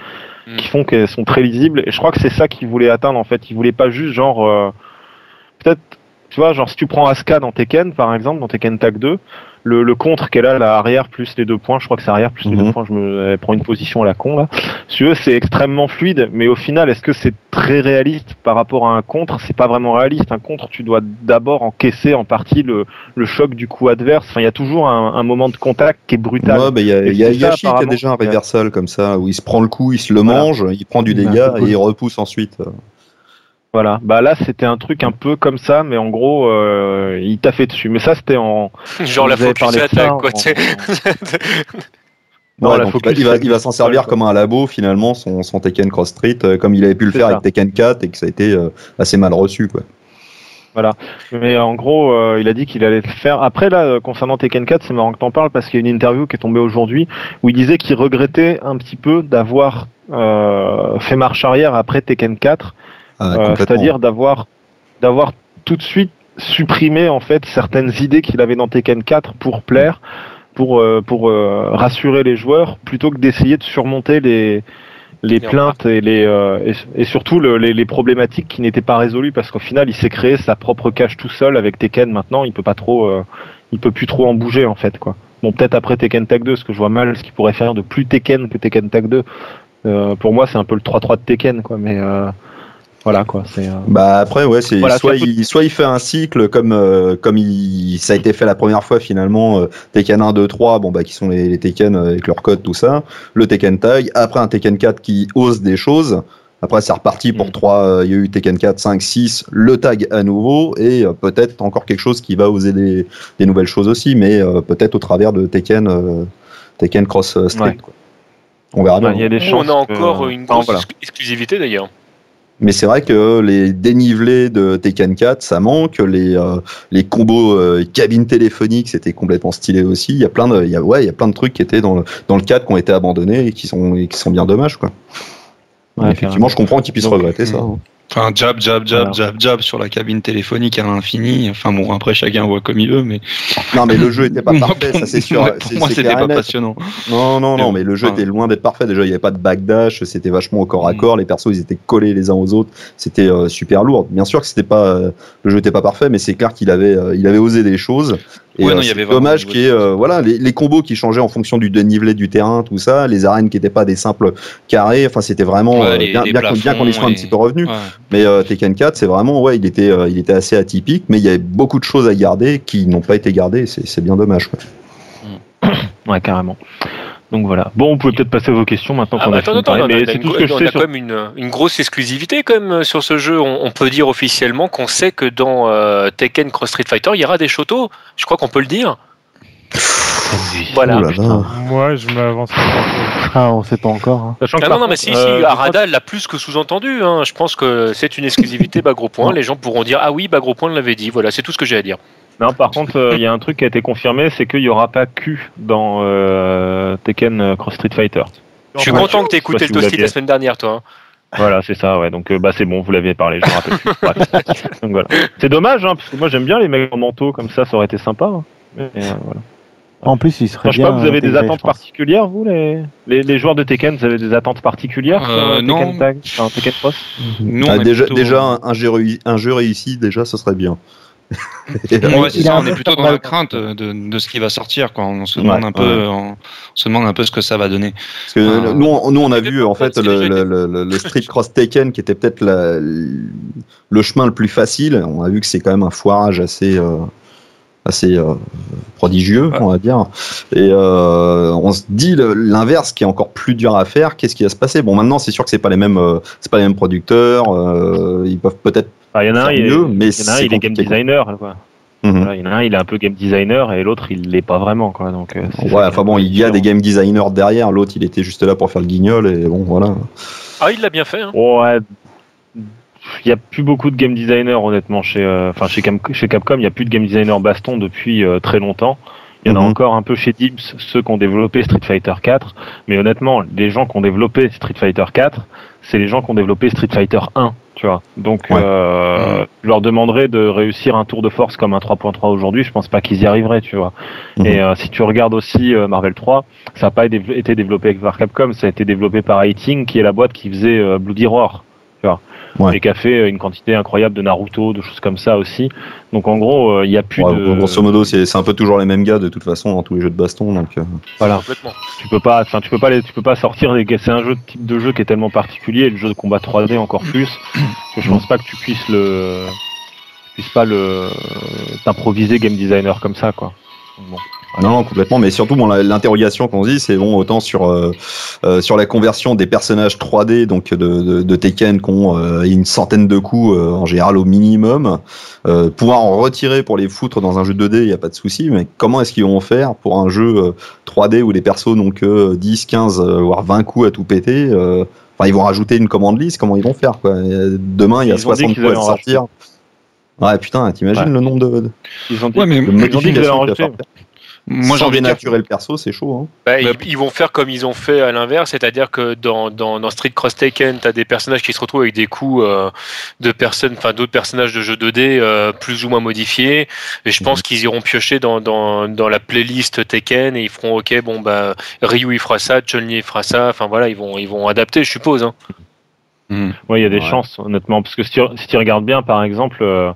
Mm. qui font qu'elles sont très lisibles. Et je crois que c'est ça qu'il voulait atteindre en fait. Il voulait pas juste genre. euh, Peut-être. Tu vois, genre si tu prends Asuka dans Tekken, par exemple, dans Tekken Tag 2, le, le contre qu'elle a, la arrière plus les deux points, je crois que c'est arrière plus les Mhm. deux points, je me elle prend une position à la con là. Si tu veux, c'est extrêmement fluide, mais au final, est-ce que c'est très réaliste par rapport à un contre? C'est pas vraiment réaliste. Un contre, tu dois d'abord encaisser en partie le, le choc du coup adverse. Enfin, il y a toujours un, un moment de contact qui est brutal. Ouais, bah, il y a, y a ça, qui a apparemment, déjà un a- reversal comme ça, où il se prend le coup, il se le Voilà. mange, il prend du dégât cool. et il repousse ensuite. Voilà. Bah là, c'était un truc un peu comme ça, mais en gros, euh, il t'a fait dessus. Mais ça, c'était en. Genre la focus quoi. en-. Non, Ouais, la donc focus, il va, il va s'en servir comme un labo finalement, son, son Tekken Cross Street, euh, comme il avait pu le faire ça. avec Tekken 4 et que ça a été euh, assez mal reçu. Quoi. Mais en gros, euh, il a dit qu'il allait le faire. Après, là, euh, concernant Tekken 4, c'est marrant que t'en parles parce qu'il y a une interview qui est tombée aujourd'hui où il disait qu'il regrettait un petit peu d'avoir euh, fait marche arrière après Tekken 4, Ah, euh, complètement. C'est-à-dire d'avoir d'avoir tout de suite supprimé en fait certaines idées qu'il avait dans Tekken 4 pour plaire, pour euh, pour euh, rassurer les joueurs, plutôt que d'essayer de surmonter les les plaintes et les euh, et, et surtout le- les, les problématiques qui n'étaient pas résolues parce qu'au final il s'est créé sa propre cage tout seul avec Tekken. Maintenant il peut pas trop euh, il peut plus trop en bouger en fait quoi. Bon peut-être après Tekken Tag 2 ce que je vois mal ce qui pourrait faire de plus Tekken que Tekken Tag 2 Euh, pour moi c'est un peu le 3-3 de Tekken quoi mais euh, voilà quoi c'est euh, Bah après ouais c'est Voilà, soit il soit il fait un cycle comme euh, comme il ça a été fait la première fois finalement euh, Tekken 1 2 3 bon bah qui sont les, les Tekken euh, avec leur code tout ça le Tekken Tag après un Tekken 4 qui ose des choses après c'est reparti pour Mm. trois euh, il y a eu Tekken 4 5 6 le tag à nouveau et euh, peut-être encore quelque chose qui va oser des, des nouvelles choses aussi mais euh, peut-être au travers de Tekken euh, Tekken Cross Street Ouais. quoi. on verra bien il y a des Ou chances on a que- encore une Enfin, grosse voilà. ex- exclusivité d'ailleurs. Mais c'est vrai que les dénivelés de Tekken 4, ça manque. Les, euh, les combos euh, cabines téléphoniques, c'était complètement stylé aussi. Il y a plein de, il y a, ouais, il y a plein de trucs qui étaient dans le, dans le 4 qui ont été abandonnés et qui sont, et qui sont bien dommages, quoi. Ouais, Effectivement, je comprends qu'ils puissent regretter ça. hein. Enfin, jab, jab, jab, jab, jab sur la cabine téléphonique à l'infini. Enfin bon, après chacun voit comme il veut, mais Non, mais le jeu était pas parfait, ça c'est sûr. Pour moi, c'était pas passionnant. Non, non, non, Mais le jeu était loin d'être parfait. Déjà, il n'y avait pas de backdash, c'était vachement au corps à Mm. corps. Les persos, ils étaient collés les uns aux autres. C'était euh, super lourd. Bien sûr que c'était pas, euh, le jeu était pas parfait, mais c'est clair qu'il avait, euh, il avait osé des choses. Et Ouais, euh, non, il y avait dommage y ait, euh, voilà, les, les combos qui changeaient en fonction du dénivelé du terrain, tout ça, les arènes qui n'étaient pas des simples carrés. Enfin, c'était vraiment Ouais, euh, les- bien, les bien qu'on- bien qu'on y soit un et- petit peu revenu. Ouais. Mais euh, Tekken 4, c'est vraiment, ouais, il était, euh, il était assez atypique, mais il y avait beaucoup de choses à garder qui n'ont pas été gardées. c'est bien dommage. quoi. ouais carrément donc voilà bon vous pouvez peut-être passer à vos questions maintenant Ah qu'on bah a attends, fini parler, on a, mais on a c'est tout ce que je on sais a sur quand même une, une grosse exclusivité quand même sur ce jeu. On, on peut dire officiellement qu'on sait que dans euh, Tekken Cross Street Fighter, il y aura des shotos. Je crois qu'on peut le dire. Voilà. Là. Moi, je m'avance. Ah, on sait pas encore. hein. Sachant Ah non, non, mais si, euh, si, Arada l'a plus que sous-entendu. hein. Je pense que c'est une exclusivité bas gros point. Les gens pourront dire Ah oui, bas gros point l'avait dit. Voilà, c'est tout ce que j'ai à dire. Non, par contre, euh, il y a un truc qui a été confirmé, c'est qu'il n'y aura pas Q dans euh, Tekken euh, Cross Street Fighter. Je suis content que tu écouté si le l'aviez. la semaine dernière, toi. hein. Voilà, c'est ça, ouais. Donc, euh, bah, c'est bon, vous l'aviez parlé, je me rappelle plus. Donc, voilà. C'est dommage, hein, parce que moi, j'aime bien les mecs en manteau, comme ça, ça aurait été sympa. hein. Mais, euh, voilà. En plus, il serait Enfin, je sais pas, vous avez des attentes particulières, vous, les... les, les joueurs de Tekken, vous avez des attentes particulières sur Euh, euh, non. Tekken Tag, enfin, Tekken Cross? Nous, Ah, déjà, plutôt- déjà un, jeu réussi, un jeu réussi, déjà, ce serait bien. Ouais, c'est ça, on est plutôt dans la crainte de, de ce qui va sortir. Quoi. On se demande Ouais, un peu, on, se demande un peu ce que ça va donner. Parce que nous, on, nous, on a vu en fait le, Street Cross Taken qui était peut-être le chemin le plus facile. On a vu que c'est quand même un foirage assez, euh, assez euh, prodigieux, on va dire. Et euh, on se dit l'inverse qui est encore plus dur à faire. Qu'est-ce qui va se passer? Bon, maintenant, c'est sûr que c'est pas les mêmes, euh, c'est pas les mêmes producteurs. euh, ils peuvent peut-être. Il y en a un, Faire il, est- mieux, mais il y en a un, c'est il est game quoi. designer. Quoi. Mhm. Voilà, il y en a un, il est un peu game designer, et l'autre, il l'est pas vraiment. Quoi. Donc, Ouais, enfin bon, il y a des game designers derrière. L'autre, il était juste là pour faire le guignol et bon, voilà. Ah, il l'a bien fait. hein. Ouais. Il n'y a plus beaucoup de game designers, honnêtement, chez, euh, enfin, chez, chez Capcom. Il n'y a plus de game designer baston depuis euh, très longtemps. Il y en a Mhm. encore un peu chez Dibs, ceux qui ont développé Street Fighter 4. Mais honnêtement, les gens qui ont développé Street Fighter 4, c'est les gens qui ont développé Street Fighter 1, tu vois. Donc, Ouais. euh, je leur demanderais de réussir un tour de force comme un 3.3 aujourd'hui. Je pense pas qu'ils y arriveraient, tu vois. Mhm. Et euh, si tu regardes aussi euh, Marvel 3, ça n'a pas été développé par Capcom, ça a été développé par Eighting, qui est la boîte qui faisait euh, Bloody Roar. Ouais. Et qui a fait une quantité incroyable de Naruto, de choses comme ça aussi. Donc en gros, il n'y a plus Ouais, de. Grosso modo, c'est un peu toujours les mêmes gars de toute façon dans tous les jeux de baston. Donc, euh, Voilà. Complètement. Tu peux pas, enfin tu peux pas, les- tu peux pas sortir des. C'est un jeu de type de jeu qui est tellement particulier, et le jeu de combat 3D encore plus, que je pense pas que tu puisses le, tu puisses pas le t'improviser game designer comme ça quoi. Bon. Non, non, complètement. Mais surtout, bon, l'interrogation qu'on se dit, c'est bon, autant sur euh, euh, sur la conversion des personnages 3D, donc de, de, de Tekken, qui ont euh, une centaine de coups euh, en général au minimum, euh, pouvoir en retirer pour les foutre dans un jeu 2D, il n'y a pas de souci. Mais comment est-ce qu'ils vont faire pour un jeu euh, 3D où les persos n'ont que 10, 15, euh, voire 20 coups à tout péter euh, Enfin, ils vont rajouter une commande liste. Comment ils vont faire quoi? Euh, Demain, il y a Ils ont dit 60 qu'ils coups à sortir. Ouais, putain, t'imagines Ouais. le nombre de, Ils ont dit, Ouais, mais de ils ont dit qu'ils allaient en rajouter. Moi j'ai envie le perso, c'est chaud. Hein. Bah, ils, ils vont faire comme ils ont fait à l'inverse, c'est-à-dire que dans, dans, dans Street Cross Taken, tu as des personnages qui se retrouvent avec des coups euh, de personnes, enfin d'autres personnages de jeux 2D euh, plus ou moins modifiés. Et je pense qu'ils iront piocher dans, dans, dans la playlist Tekken et ils feront OK, bon bah Ryu il fera ça, Chun-Li il fera ça. Enfin voilà, ils vont ils vont adapter, je suppose. Hein. Hmm. Ouais, il y a des Ouais. chances, honnêtement, parce que si tu, si tu regardes bien, par exemple, euh,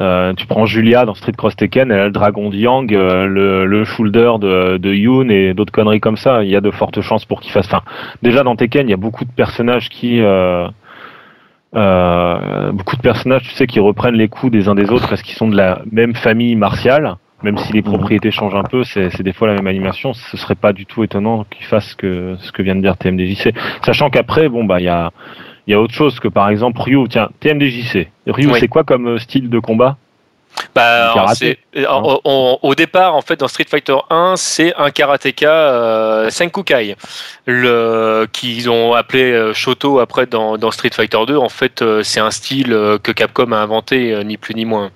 euh, tu prends Julia dans Street Cross Tekken, elle a le dragon de Yang, euh, le, le shoulder de, de Yoon et d'autres conneries comme ça. Il y a de fortes chances pour qu'il fasse. Enfin, déjà dans Tekken, il y a beaucoup de personnages qui, euh, euh, beaucoup de personnages, tu sais, qui reprennent les coups des uns des autres parce qu'ils sont de la même famille martiale. Même si les propriétés changent un peu, c'est c'est des fois la même animation. Ce serait pas du tout étonnant qu'ils fassent ce que ce que vient de dire TMDJC. Sachant qu'après, bon bah il y a il y a autre chose que par exemple Ryu. Tiens, TMDJC. Ryu, Oui. c'est quoi comme euh, style de combat? Bah, karaté, en- au départ, en fait, dans Street Fighter 1, c'est un karatéka euh, Senkukai, le qu'ils ont appelé euh, Shoto après dans, dans Street Fighter 2. En fait, euh, c'est un style euh, que Capcom a inventé, euh, ni plus ni moins.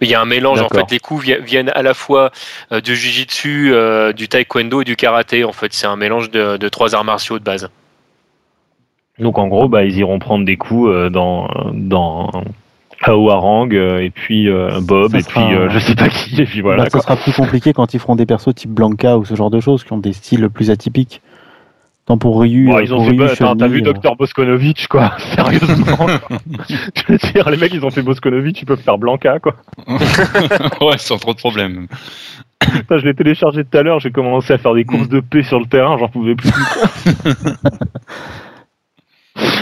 Mais il y a un mélange. En fait, les coups vi- viennent à la fois euh, du jujitsu, euh, du taekwondo et du karaté. En fait, c'est un mélange de, de trois arts martiaux de base. Donc en gros, bah ils iront prendre des coups euh, dans dans Aowarang euh, et puis euh, Bob Ça et sera puis euh, je sais pas qui et puis voilà. Bah, ça quoi. sera plus compliqué quand ils feront des persos type Blanca ou ce genre de choses qui ont des styles plus atypiques. Tant pour Ryu, Bon, euh, ils ont fait t'as vu Dr Boskonovitch quoi Sérieusement quoi. Je veux dire, les mecs ils ont fait Boskonovitch, ils peuvent faire Blanca quoi. ouais, sans trop de problèmes. Putain, je l'ai téléchargé tout à l'heure, j'ai commencé à faire des courses de paix sur le terrain, j'en pouvais plus.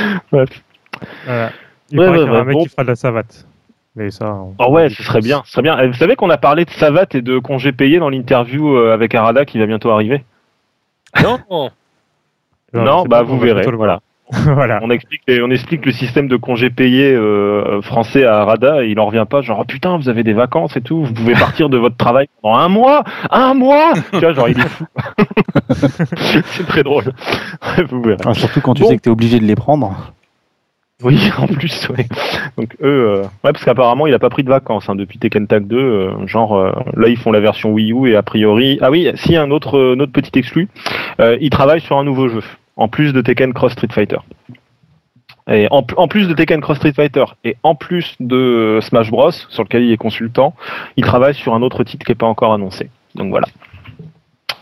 Bref. Voilà. Il Ouais, ouais, y aura un mec bon. qui fera de la savate. Mais ça. on- Oh ouais, ce serait bien, ce serait bien. Eh, Vous savez qu'on a parlé de Savat et de congés payés dans l'interview euh, avec Arada qui va bientôt arriver? Non, non. Non, bah vous verrez. Voilà. voilà. On explique, les- on explique le système de congés payés euh, français à Arada et il en revient pas. Genre oh, putain, vous avez des vacances et tout, vous pouvez partir de votre travail pendant un mois, un mois. tu vois, genre il est fou. C'est très drôle. ah, surtout quand tu Bon. sais que t'es obligé de les prendre. Oui, en plus, ouais. Donc eux, euh, ouais, parce qu'apparemment il a pas pris de vacances hein, depuis Tekken Tag 2. euh, genre euh, là ils font la version Wii U et a priori, ah oui, si un autre, euh, autre petit exclu, euh, il travaille sur un nouveau jeu en plus de Tekken Cross Street Fighter. Et en, en plus de Tekken Cross Street Fighter et en plus de Smash Bros sur lequel il est consultant, il travaille sur un autre titre qui est pas encore annoncé. Donc voilà.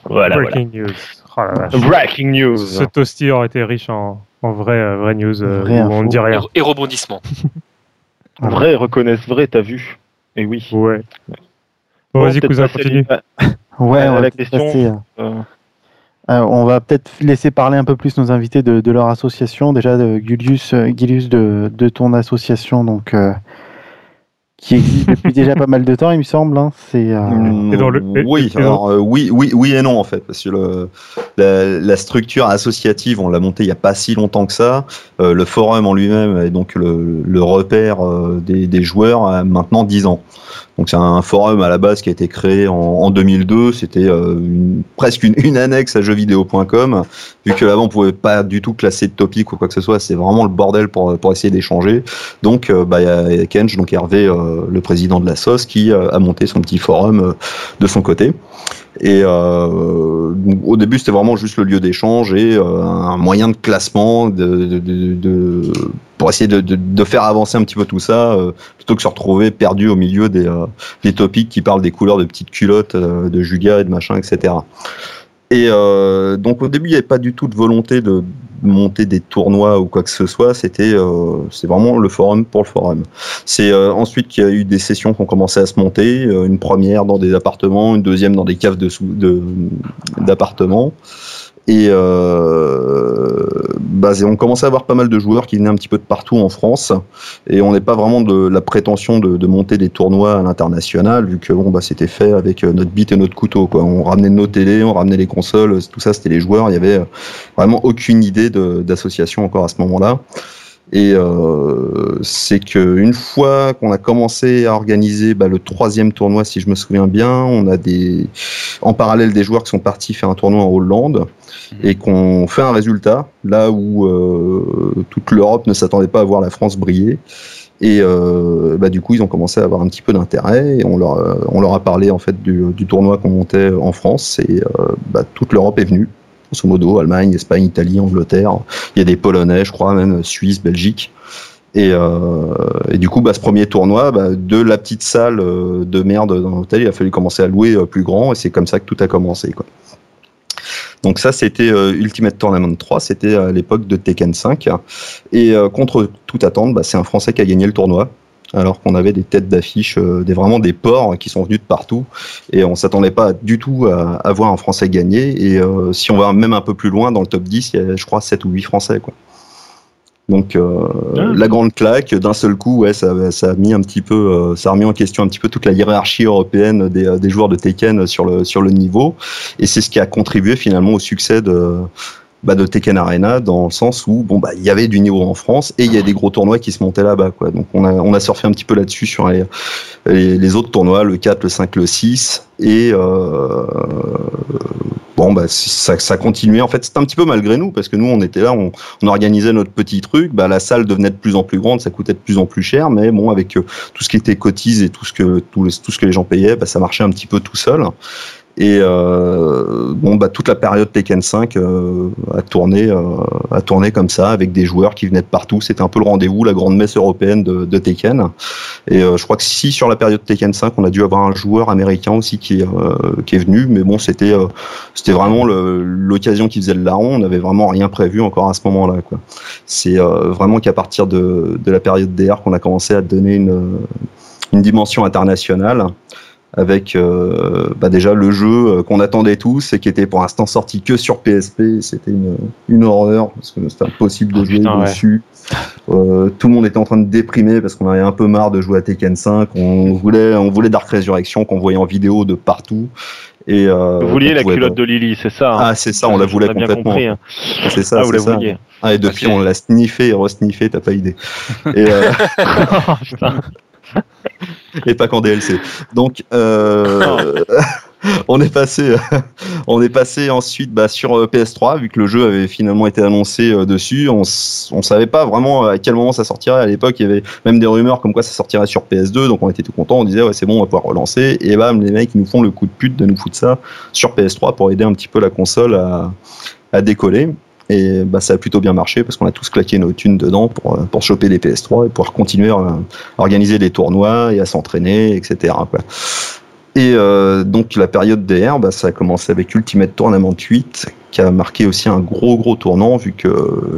Voilà. voilà. Breaking news. Oh. Breaking news. Ce toasty aurait été riche en, en vrai, euh, vraie news euh, Vraie où on info. ne dit rien. Et rebondissement. Vrai reconnaissent vrai, t'as vu Et oui. Ouais. Bon, Bon, vas-y, cousin, continue. à- Ouais, on va la question, passer, euh, euh, on va peut-être laisser parler un peu plus nos invités de, de leur association. Déjà, de Gulius, euh, Guilius de, de ton association, donc euh, qui existe depuis déjà pas mal de temps, il me semble. hein. C'est euh, Mm, oui, et dans- alors, euh, oui, oui, oui et non en fait, parce que le, la, la structure associative, on l'a montée il n'y a pas si longtemps que ça. Euh, le forum en lui-même est donc le, le repère euh, des, des joueurs a maintenant 10 ans. Donc c'est un forum à la base qui a été créé en, en 2002. C'était euh, presque une, annexe à jeuxvideo.com, vu que là-bas on pouvait pas du tout classer de topic ou quoi que ce soit. C'est vraiment le bordel pour, pour essayer d'échanger. Donc euh, bah, y a- Kenj, donc Hervé, euh, le président de la SOS, qui euh, a monté son petit forum de son côté. Et euh, au début, c'était vraiment juste le lieu d'échange et euh, un moyen de classement de, pour essayer de, faire avancer un petit peu tout ça, euh, plutôt que se retrouver perdu au milieu des, des topics qui parlent des couleurs de petites culottes, de Julia et de machin, etc. Et donc au début, il n'y avait pas du tout de volonté de monter des tournois ou quoi que ce soit. C'était c'est vraiment le forum pour le forum. C'est ensuite qu'il y a eu des sessions qui ont commencé à se monter. une première dans des appartements, une deuxième dans des caves de d'appartements. Et euh, bah, on commençait à avoir pas mal de joueurs qui venaient un petit peu de partout en France. Et on n'est pas vraiment de la prétention de, monter des tournois à l'international, vu que bon, bah, c'était fait avec euh, notre bite et notre couteau. Quoi. On ramenait nos télés, on ramenait les consoles, tout ça c'était les joueurs. Il y avait vraiment aucune idée d'association encore à ce moment-là. Et euh, c'est qu'une fois qu'on a commencé à organiser bah, le troisième tournoi, si je me souviens bien, on a des en parallèle des joueurs qui sont partis faire un tournoi en Hollande mhm. et qu'on fait un résultat là où euh, toute l'Europe ne s'attendait pas à voir la France briller. Et euh, bah, du coup, ils ont commencé à avoir un petit peu d'intérêt. Et on leur, on leur a parlé en fait du, du tournoi qu'on montait en France. Et euh, bah, toute l'Europe est venue grosso modo, Allemagne, Espagne, Italie, Angleterre. Il y a des Polonais, je crois, même Suisse, Belgique. Et, euh, du coup, bah, ce premier tournoi, bah, de la petite salle euh, de merde dans l'hôtel, il a fallu commencer à louer euh, plus grand, et c'est comme ça que tout a commencé. Donc ça, c'était Ultimate Tournament 3, c'était à l'époque de Tekken 5. Et contre toute attente, bah, c'est un Français qui a gagné le tournoi alors qu'on avait des têtes d'affiche, euh, des, vraiment des ports qui sont venus de partout, et on s'attendait pas du tout à, à, voir un Français gagner, et euh, si on va même un peu plus loin, dans le top 10, il y a je crois 7 ou 8 Français. Quoi. Donc euh, ah. la grande claque, d'un seul coup, ouais, ça, ça, a mis un petit peu, ça a remis en question un petit peu toute la hiérarchie européenne des, des joueurs de Tekken sur le, sur le niveau, et c'est ce qui a contribué finalement au succès de bah, de Tekken Arena dans le sens où bon bah il y avait du niveau en France et il y a des gros tournois qui se montaient là-bas quoi. Donc on a on a surfé un petit peu là-dessus sur les, les, autres tournois, le 4, le 5, le 6 et euh, bon bah ça, ça continuait. En fait c'était un petit peu malgré nous parce que nous on était là on, on, organisait notre petit truc. Bah la salle devenait de plus en plus grande ça coûtait de plus en plus cher. Mais bon avec euh, tout ce qui était cotise et tout ce que tout, tout ce que les gens payaient bah, ça marchait un petit peu tout seul et euh, bon, bah, toute la période Tekken 5 euh, a tourné, euh, a tourné comme ça, avec des joueurs qui venaient de partout. C'était un peu le rendez-vous, la grande messe européenne de, de Tekken. Et je crois que si sur la période Tekken 5, on a dû avoir un joueur américain aussi qui, qui est venu, mais bon, c'était c'était vraiment l'occasion qui faisait le larron. On n'avait vraiment rien prévu encore à ce moment-là. C'est vraiment qu'à partir de, de la période DR qu'on a commencé à donner une, une dimension internationale avec euh, bah déjà le jeu euh, qu'on attendait tous et qui était pour l'instant sorti que sur PSP. C'était une, une horreur parce que c'était impossible de oh, jouer dessus. Euh, tout le monde était en train de déprimer parce qu'on avait un peu marre de jouer à Tekken 5. On voulait, on voulait Dark Resurrection qu'on voyait en vidéo de partout. Et euh, vous vouliez la culotte de Lily, c'est ça hein Ah, c'est ça, on la voulait complètement. Hein. C'est ça, ah, vous la ça. Ah, et depuis, on l'a sniffé et re-sniffé, t'as pas idée. Et, euh... oh, et pas qu'en DLC. Donc, euh, on est passé, ensuite bah, sur euh, PS3 vu que le jeu avait finalement été annoncé euh, dessus. On, on savait pas vraiment à quel moment ça sortirait. À l'époque, il y avait même des rumeurs comme quoi ça sortirait sur PS2, donc on était tout content. On disait ouais c'est bon, on va pouvoir relancer. Et bam, les mecs ils nous font le coup de pute de nous foutre ça sur PS3 pour aider un petit peu la console à décoller. Et bah, ça a plutôt bien marché parce qu'on a tous claqué nos thunes dedans pour, euh, pour choper des PS3 et pouvoir continuer à organiser des tournois et à s'entraîner, etc. Et euh, donc la période DR, bah, ça a commencé avec Ultimate Tournament 8, qui a marqué aussi un gros gros tournant, vu que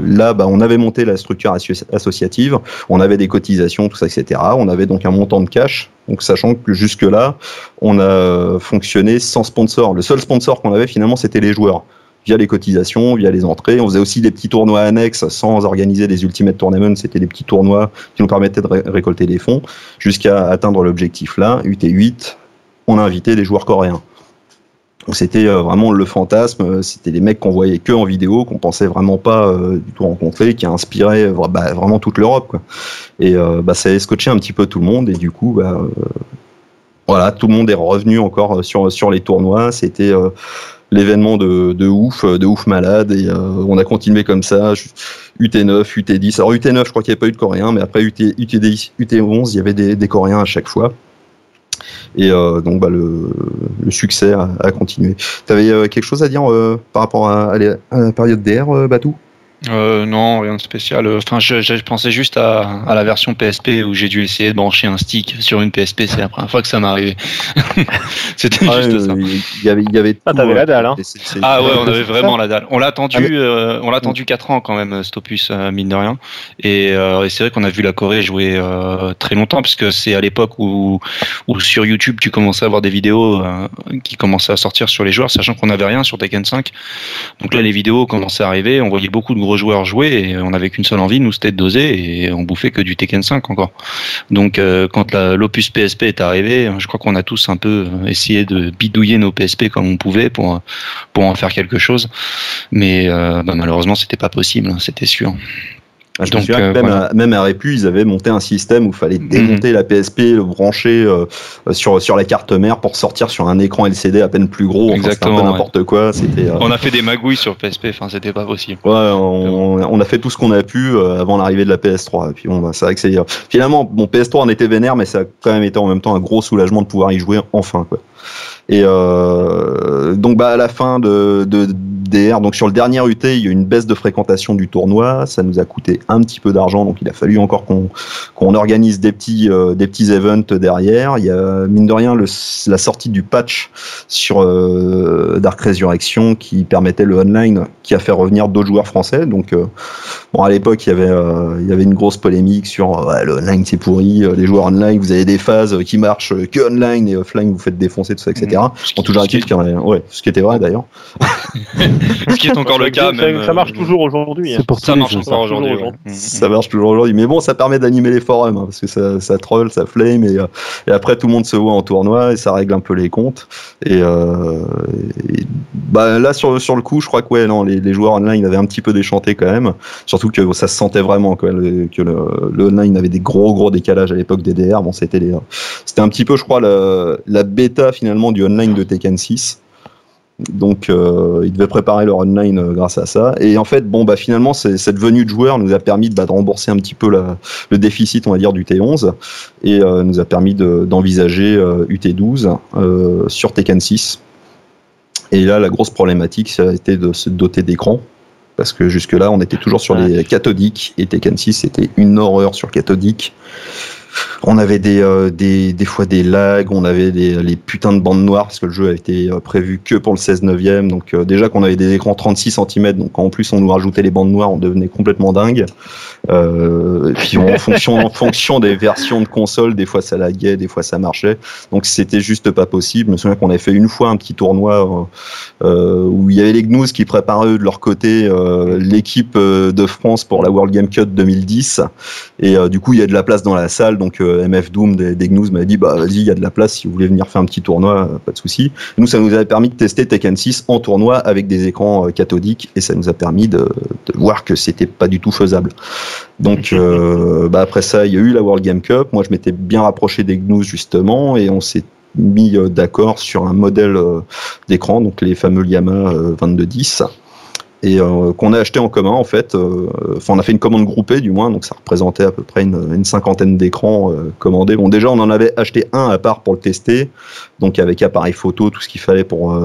là, bah, on avait monté la structure associative, on avait des cotisations, tout ça, etc. On avait donc un montant de cash, donc sachant que jusque-là, on a fonctionné sans sponsor. Le seul sponsor qu'on avait finalement, c'était les joueurs via les cotisations, via les entrées. On faisait aussi des petits tournois annexes sans organiser des Ultimate Tournaments. C'était des petits tournois qui nous permettaient de récolter des fonds jusqu'à atteindre l'objectif là. UT8, on a invité des joueurs coréens. C'était euh, vraiment le fantasme. C'était des mecs qu'on voyait que en vidéo, qu'on pensait vraiment pas euh, du tout rencontrer, qui inspiraient euh, bah, vraiment toute l'Europe. Et bah, ça a scotché un petit peu tout le monde. Et du coup, bah, voilà, tout le monde est revenu encore sur, sur les tournois. C'était l'événement de, de, ouf, de ouf malade, et euh, on a continué comme ça, UT9, UT10. Alors UT9, je crois qu'il n'y avait pas eu de Coréens, mais après UT, UT10, UT11, il y avait des, Coréens à chaque fois. Et euh, donc bah, le, succès a, continué. Tu avais euh, quelque chose à dire euh, par rapport à, à, la période DR, Batou? Euh, non, rien de spécial. Enfin, je, je pensais juste à, à la version PSP où j'ai dû essayer de brancher un stick sur une PSP. C'est la première fois que ça m'est arrivé. C'était Ah, juste euh, ça. Il y avait, il y avait Ah, tout, t'avais euh, la dalle, hein. c'est- c'est- Ah ouais, on avait vraiment la dalle. On l'a attendu, Ah, mais- euh, on l'a attendu 4 ans quand même, cet opus, euh, mine de rien. Et, euh, et c'est vrai qu'on a vu la Corée jouer euh, très longtemps, puisque c'est à l'époque où, où sur YouTube tu commençais à avoir des vidéos euh, qui commençaient à sortir sur les joueurs, sachant qu'on n'avait rien sur Tekken 5. Donc là, les vidéos commençaient à arriver, on voyait beaucoup de gros joueurs jouer, et on n'avait qu'une seule envie, nous, c'était de doser, et on bouffait que du Tekken 5 encore. Donc euh, quand l'opus PSP est arrivé, je crois qu'on a tous un peu euh, essayé de bidouiller nos PSP comme on pouvait pour pour en faire quelque chose. Mais euh, bah, malheureusement, c'était pas possible, hein, c'était sûr. Ah, je me Donc, souviens euh, que même, voilà. à, même à Répu, ils avaient monté un système où il fallait démonter la PSP, le brancher euh, sur, sur la carte mère pour sortir sur un écran LCD à peine plus gros. Enfin, c'était un Exactement, peu ouais. n'importe quoi. C'était, euh, On a fait des magouilles sur PSP, enfin c'était pas possible. Ouais, on, on a fait tout ce qu'on a pu euh, avant l'arrivée de la PS3. Et puis bon, bah, c'est vrai que c'est euh, finalement bon PS3 en était vénère, mais ça a quand même été en même temps un gros soulagement de pouvoir y jouer enfin quoi. Et euh, donc bah à la fin de, de Donc sur le dernier UT, il y a eu une baisse de fréquentation du tournoi. Ça nous a coûté un petit peu d'argent, donc il a fallu encore qu'on qu'on organise des petits euh, des petits events derrière. Il y a mine de rien le, la sortie du patch sur euh, Dark Resurrection qui permettait le online, qui a fait revenir d'autres joueurs français. Donc euh, bon à l'époque il y avait euh, il y avait une grosse polémique sur euh, ouais, le online c'est pourri, euh, les joueurs online vous avez des phases qui marchent que online et offline vous faites défoncer tout ça etc. Y en a- ouais ce qui était vrai d'ailleurs. Ce qui est encore le cas. ça, Même, ça marche euh, toujours aujourd'hui. hein. C'est pour tous Ça marche encore aujourd'hui. ouais. Ça marche toujours aujourd'hui. Mais bon, ça permet d'animer les forums, hein, parce que ça, ça troll, ça flame, et, euh, et après tout le monde se voit en tournoi, et ça règle un peu les comptes. Et, euh, et, bah, là, sur, sur le coup, je crois que ouais, non, les, les joueurs online avaient un petit peu déchanté quand même. Surtout que ça se sentait vraiment que le, le online avait des gros gros décalages à l'époque des DR. Bon, c'était c'était un petit peu, je crois, la, bêta finalement du online de Tekken 6. Donc, euh, ils devaient préparer leur online euh, grâce à ça. Et en fait, bon, bah finalement, cette venue de joueurs nous a permis de, bah, de rembourser un petit peu le déficit, on va dire, du T11, et euh, nous a permis de- d'envisager euh, UT12 euh, sur Tekken 6. Et là, la grosse problématique, ça a été de se doter d'écran. Parce que jusque-là, on était toujours sur les cathodiques, et Tekken 6, c'était une horreur sur cathodique. On avait des, euh, des, des fois des lags, on avait des, les putains de bandes noires parce que le jeu a été euh, prévu que pour le 16 neuvième. Donc euh, déjà qu'on avait des écrans 36 cm, donc en plus on nous rajoutait les bandes noires, on devenait complètement dingue. Puis en fonction, en fonction des versions de console, des fois ça laguait, des fois ça marchait. Donc c'était juste pas possible. Je me souviens qu'on avait fait une fois un petit tournoi où il y avait les Gnous qui préparaient de leur côté l'équipe de France pour la World Game Cup 2010. Et euh, du coup, il y a de la place dans la salle. Donc euh, MF Doom des, des Gnous m'a dit bah vas-y, il y a de la place si vous voulez venir faire un petit tournoi, euh, pas de souci. Nous, ça nous avait permis de tester Tekken 6 en tournoi avec des écrans cathodiques et ça nous a permis de, de voir que c'était pas du tout faisable. Donc bah, après ça, il y a eu la World Game Cup. Moi, je m'étais bien rapproché des Gnous justement et on s'est mis d'accord sur un modèle d'écran, donc les fameux Yamaha euh, 2210 et euh, qu'on a acheté en commun en fait. euh, Enfin, on a fait une commande groupée du moins, donc ça représentait à peu près une, cinquantaine d'écrans euh, commandés. Bon, déjà, on en avait acheté un à part pour le tester, donc avec appareil photo, tout ce qu'il fallait pour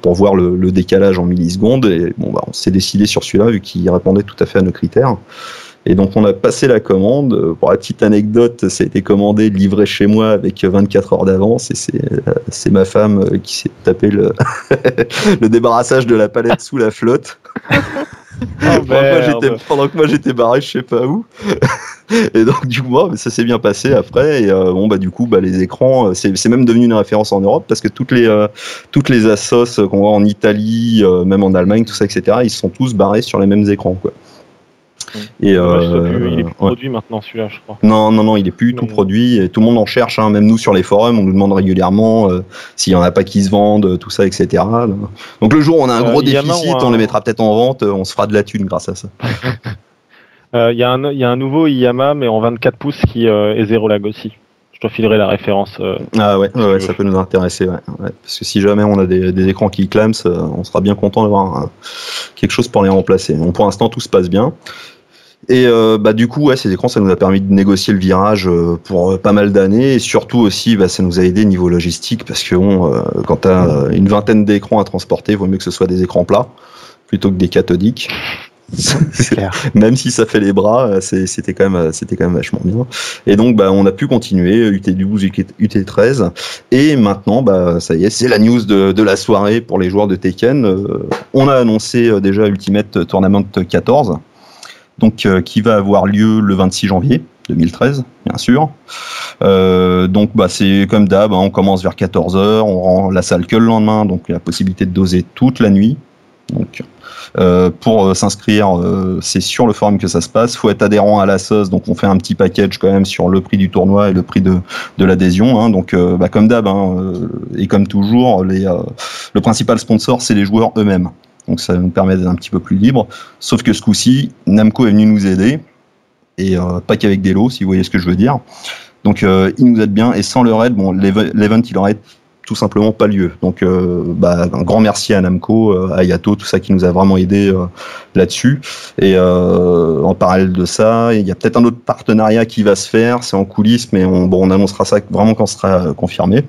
pour voir le, le décalage en millisecondes. Et bon, bah, on s'est décidé sur celui-là vu qu'il répondait tout à fait à nos critères. Et donc on a passé la commande. Euh, Pour la petite anecdote, ça a été commandé, livré chez moi avec 24 heures d'avance. Et c'est euh, ma femme euh, qui s'est tapé le, le débarrassage de la palette sous la flotte. pendant, que moi, merde. j'étais, pendant que moi j'étais barré, je sais pas où. et donc du coup, ça s'est bien passé après. Et euh, bon bah du coup, bah les écrans, euh, c'est, c'est même devenu une référence en Europe parce que toutes les euh, toutes les assos qu'on voit en Italie, euh, même en Allemagne, tout ça, etc. Ils sont tous barrés sur les mêmes écrans, quoi. Et Dommage, euh, c'est plus- il est plus ouais. produit maintenant celui-là, je crois. Non, non, non, il est plus tout produit. Et tout le monde en cherche, hein, même nous sur les forums, on nous demande régulièrement euh, s'il y en a pas qui se vendent, tout ça, etc. Donc le jour où on a un Euh, gros déficit, on les mettra peut-être en vente, euh, on se fera de la thune grâce à ça. Euh, Il y, a un- il y a un nouveau Iyama, mais en 24 pouces, qui euh, est zéro lag aussi. Je te filerai la référence. euh, Ah ouais, ça peut nous intéresser, ouais, ouais. Parce que si jamais on a des, des écrans qui clament, euh, on sera bien content d'avoir euh, quelque chose pour les remplacer. Donc pour l'instant, tout se passe bien. Et euh, bah du coup, ouais, ces écrans, ça nous a permis de négocier le virage euh, pour euh, pas mal d'années, et surtout aussi, bah, ça nous a aidé niveau logistique, parce que bon, euh, quand t'as euh, une vingtaine d'écrans à transporter, il vaut mieux que ce soit des écrans plats plutôt que des cathodiques. même si ça fait les bras, c'était quand même, c'était quand même vachement bien. Et donc, bah, on a pu continuer UT12, UT13, et maintenant, bah, ça y est, c'est la news de, de, la soirée pour les joueurs de Tekken. on a annoncé déjà Ultimate Tournament 14, donc qui va avoir lieu le 26 janvier. 2013, bien sûr. Euh, donc bah, c'est comme d'hab, hein, on commence vers 14h, on rend la salle que le lendemain, donc il la possibilité de doser toute la nuit. Euh, pour euh, s'inscrire, c'est sur le forum que ça se passe. faut être adhérent à la SOS, donc on fait un petit package quand même sur le prix du tournoi et le prix de, l'adhésion. Hein. donc bah, comme d'hab, hein, et comme toujours, le principal sponsor, c'est les joueurs eux-mêmes. Donc ça nous permet d'être un petit peu plus libre. Sauf que ce coup-ci, Namco est venu nous aider et euh, pas qu'avec des lots, si vous voyez ce que je veux dire. Donc euh, il nous aide bien et sans le raid, bon, l'event il aurait tout simplement pas lieu. Donc euh, bah, un grand merci à Namco, à Yato, tout ça qui nous a vraiment aidé là-dessus. Et en parallèle de ça, il y a peut-être un autre partenariat qui va se faire, c'est en coulisses, mais on, bon, on annoncera ça vraiment quand ce sera confirmé.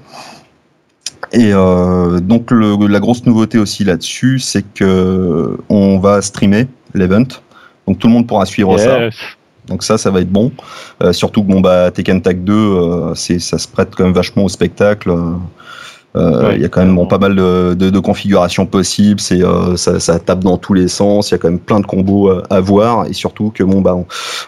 Et donc le, la grosse nouveauté aussi là-dessus, c'est que on va streamer l'event. Donc tout le monde pourra suivre ça. Donc ça, ça va être bon. Euh, surtout que bon bah Tekken Tag 2, euh, c'est ça se prête quand même vachement au spectacle. Euh, il y a quand même bon, pas mal de, de, de configurations possibles. C'est euh, ça, ça, tape dans tous les sens. Il y a quand même plein de combos à, voir et surtout que bon bah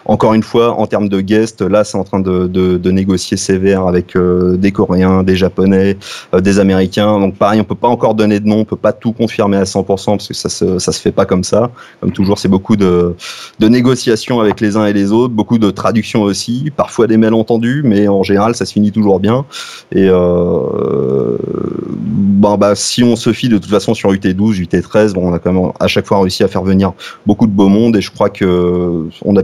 encore une fois en termes de guest, là c'est en train de, de, de négocier sévère avec euh, des Coréens, des Japonais, des Américains. Donc pareil, on peut pas encore donner de nom, on peut pas tout confirmer à 100% parce que ça se ça se fait pas comme ça. Comme toujours, c'est beaucoup de de négociations avec les uns et les autres, beaucoup de traductions aussi, parfois des malentendus, mais en général ça se finit toujours bien et euh, bah, bah, si on se fie de toute façon sur UT12, UT13, bon, on a quand même à chaque fois réussi à faire venir beaucoup de beau monde et je crois que on a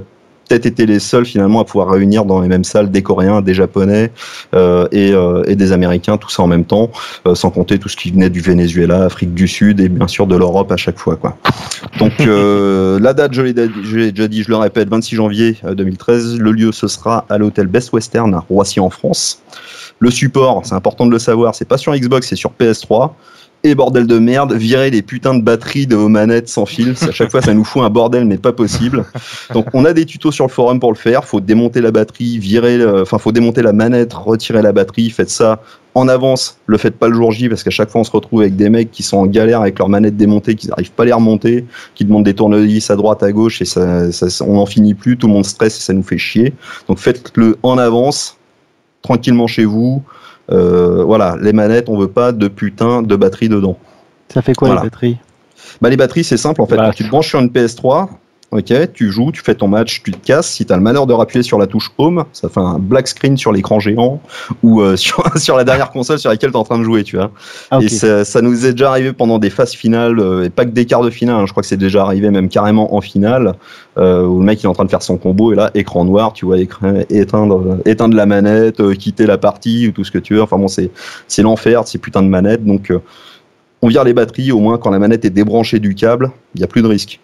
peut-être été les seuls finalement à pouvoir réunir dans les mêmes salles des Coréens, des Japonais euh, et, euh, et, des Américains, tout ça en même temps, euh, sans compter tout ce qui venait du Venezuela, Afrique du Sud et bien sûr de l'Europe à chaque fois. Quoi. Donc euh, la date, je l'ai déjà dit, je le répète, 26 janvier 2013. Le lieu, ce sera à l'hôtel Best Western à Roissy en France. Le support, c'est important de le savoir, c'est pas sur Xbox, c'est sur PS3. Et bordel de merde, virer les putains de batteries de vos manettes sans fil. À chaque fois, ça nous fout un bordel, mais pas possible. Donc, on a des tutos sur le forum pour le faire. Faut démonter la batterie, virer, enfin, faut démonter la manette, retirer la batterie. Faites ça en avance. Le faites pas le jour J parce qu'à chaque fois, on se retrouve avec des mecs qui sont en galère avec leur manette démontée, qui n'arrivent pas à les remonter, qui demandent des tournevis à droite, à gauche et ça, ça on n'en finit plus. Tout le monde stresse et ça nous fait chier. Donc, faites-le en avance tranquillement chez vous. Euh, voilà, les manettes, on veut pas de putain de batterie dedans. Ça fait quoi les batteries? Bah, Les batteries, c'est simple en fait. Bah, Quand tu te branches sur une PS3, Ok, tu joues, tu fais ton match, tu te casses. Si tu as le malheur de rappuyer sur la touche Home, ça fait un black screen sur l'écran géant ou euh, sur, sur la dernière console sur laquelle tu es en train de jouer, tu vois. Ah, et ça, ça, nous est déjà arrivé pendant des phases finales, euh, et pas que des quarts de finale, hein. je crois que c'est déjà arrivé même carrément en finale, euh, où le mec il est en train de faire son combo et là, écran noir, tu vois, éteindre, éteindre la manette, quitter la partie ou tout ce que tu veux. Enfin bon, c'est l'enfer, c'est putain de manette. Donc on vire les batteries, au moins quand la manette est débranchée du câble, il n'y a plus de risque.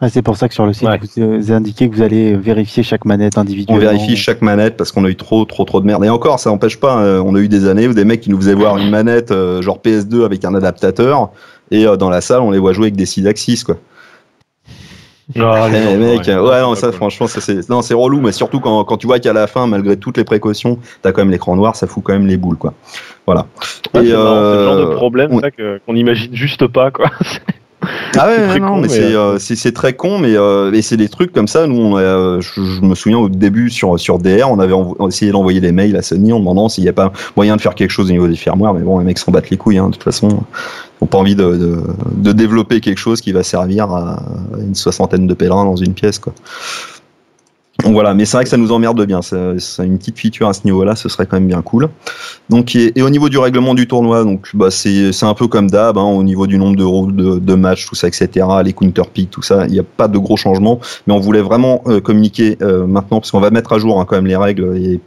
Ah, c'est pour ça que sur le site, vous avez indiqué que vous allez vérifier chaque manette individuellement. On vérifie chaque manette parce qu'on a eu trop, trop, trop de merde. Et encore, ça n'empêche pas, euh, on a eu des années où des mecs qui nous faisaient voir une manette euh, genre PS2 avec un adaptateur et euh, dans la salle, on les voit jouer avec des 6 axis, quoi. Oh, les mecs, ouais, non, ça, franchement, ça, c'est, non, c'est relou, mais surtout quand, quand tu vois qu'à la fin, malgré toutes les précautions, t'as quand même l'écran noir, ça fout quand même les boules, quoi. Voilà. et, c'est le genre de problème, qu'on imagine juste pas, quoi. Ah ouais, non, mais euh, euh, c'est très con, mais, euh, c'est des trucs comme ça. Nous, je, me souviens au début sur, sur DR, on avait essayé d'envoyer des mails à Sony en demandant s'il n'y a pas moyen de faire quelque chose au niveau des firmware, mais bon, les mecs s'en battent les couilles, hein, de toute façon. Ils n'ont pas envie de, de, développer quelque chose qui va servir à une soixantaine de pèlerins dans une pièce, quoi. Donc voilà, mais c'est vrai que ça nous emmerde bien. C'est une petite feature à ce niveau-là, ce serait quand même bien cool. Et, au niveau du règlement du tournoi, donc bah c'est un peu comme d'hab, hein, au niveau du nombre de, de, de matchs, tout ça, etc. Les counter picks, tout ça, il n'y a pas de gros changements, mais on voulait vraiment euh, communiquer euh, maintenant parce qu'on va mettre à jour hein, quand même les règles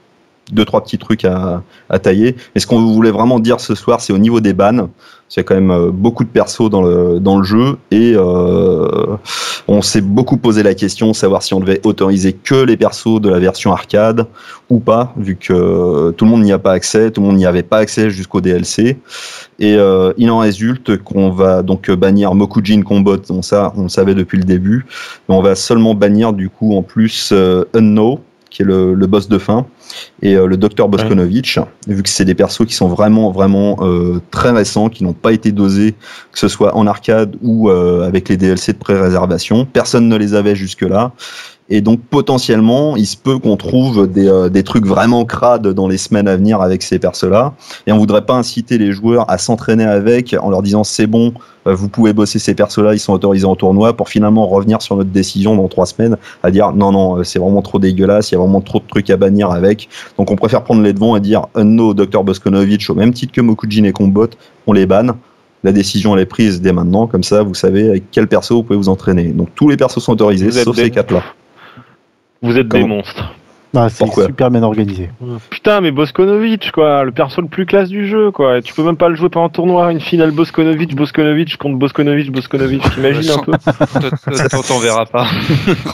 deux trois petits trucs à, tailler. Mais ce qu'on voulait vraiment dire ce soir, c'est au niveau des bans. Il y a quand même euh, beaucoup de persos dans le, dans le jeu et euh, on s'est beaucoup posé la question savoir si on devait autoriser que les persos de la version arcade ou pas, vu que tout le monde n'y a pas accès, tout le monde n'y avait pas accès jusqu'au DLC. Et euh, il en résulte qu'on va donc bannir Mokujin Combat, donc ça on le savait depuis le début, mais on va seulement bannir du coup en plus euh, Unno, qui est le, le boss de fin, et euh, le docteur Boskonovitch, vu que c'est des persos qui sont vraiment vraiment euh, très récents, qui n'ont pas été dosés, que ce soit en arcade ou euh, avec les DLC de pré-réservation. Personne ne les avait jusque-là. Et donc potentiellement, il se peut qu'on trouve des, euh, des trucs vraiment crades dans les semaines à venir avec ces persos-là. Et on voudrait pas inciter les joueurs à s'entraîner avec en leur disant c'est bon, euh, vous pouvez bosser ces persos-là, ils sont autorisés en tournoi, pour finalement revenir sur notre décision dans trois semaines à dire non non, euh, c'est vraiment trop dégueulasse, il y a vraiment trop de trucs à bannir avec. Donc on préfère prendre les devants et dire Unno, Dr Boskonovitch, au même titre que Mokujin et Combot, on les banne. La décision elle est prise dès maintenant, comme ça vous savez avec quel perso vous pouvez vous entraîner. Donc tous les persos sont autorisés, sauf ces quatre-là. Vous êtes des monstres. Ah, c'est Pourquoi super bien organisé. Putain, mais Boskonovic, quoi, le perso le plus classe du jeu, quoi. Et tu peux même pas le jouer pendant le tournoi, une finale Boskonovic, Boskonovic contre Boskonovic, Boskonovic, t'imagines un peu t'en verras pas.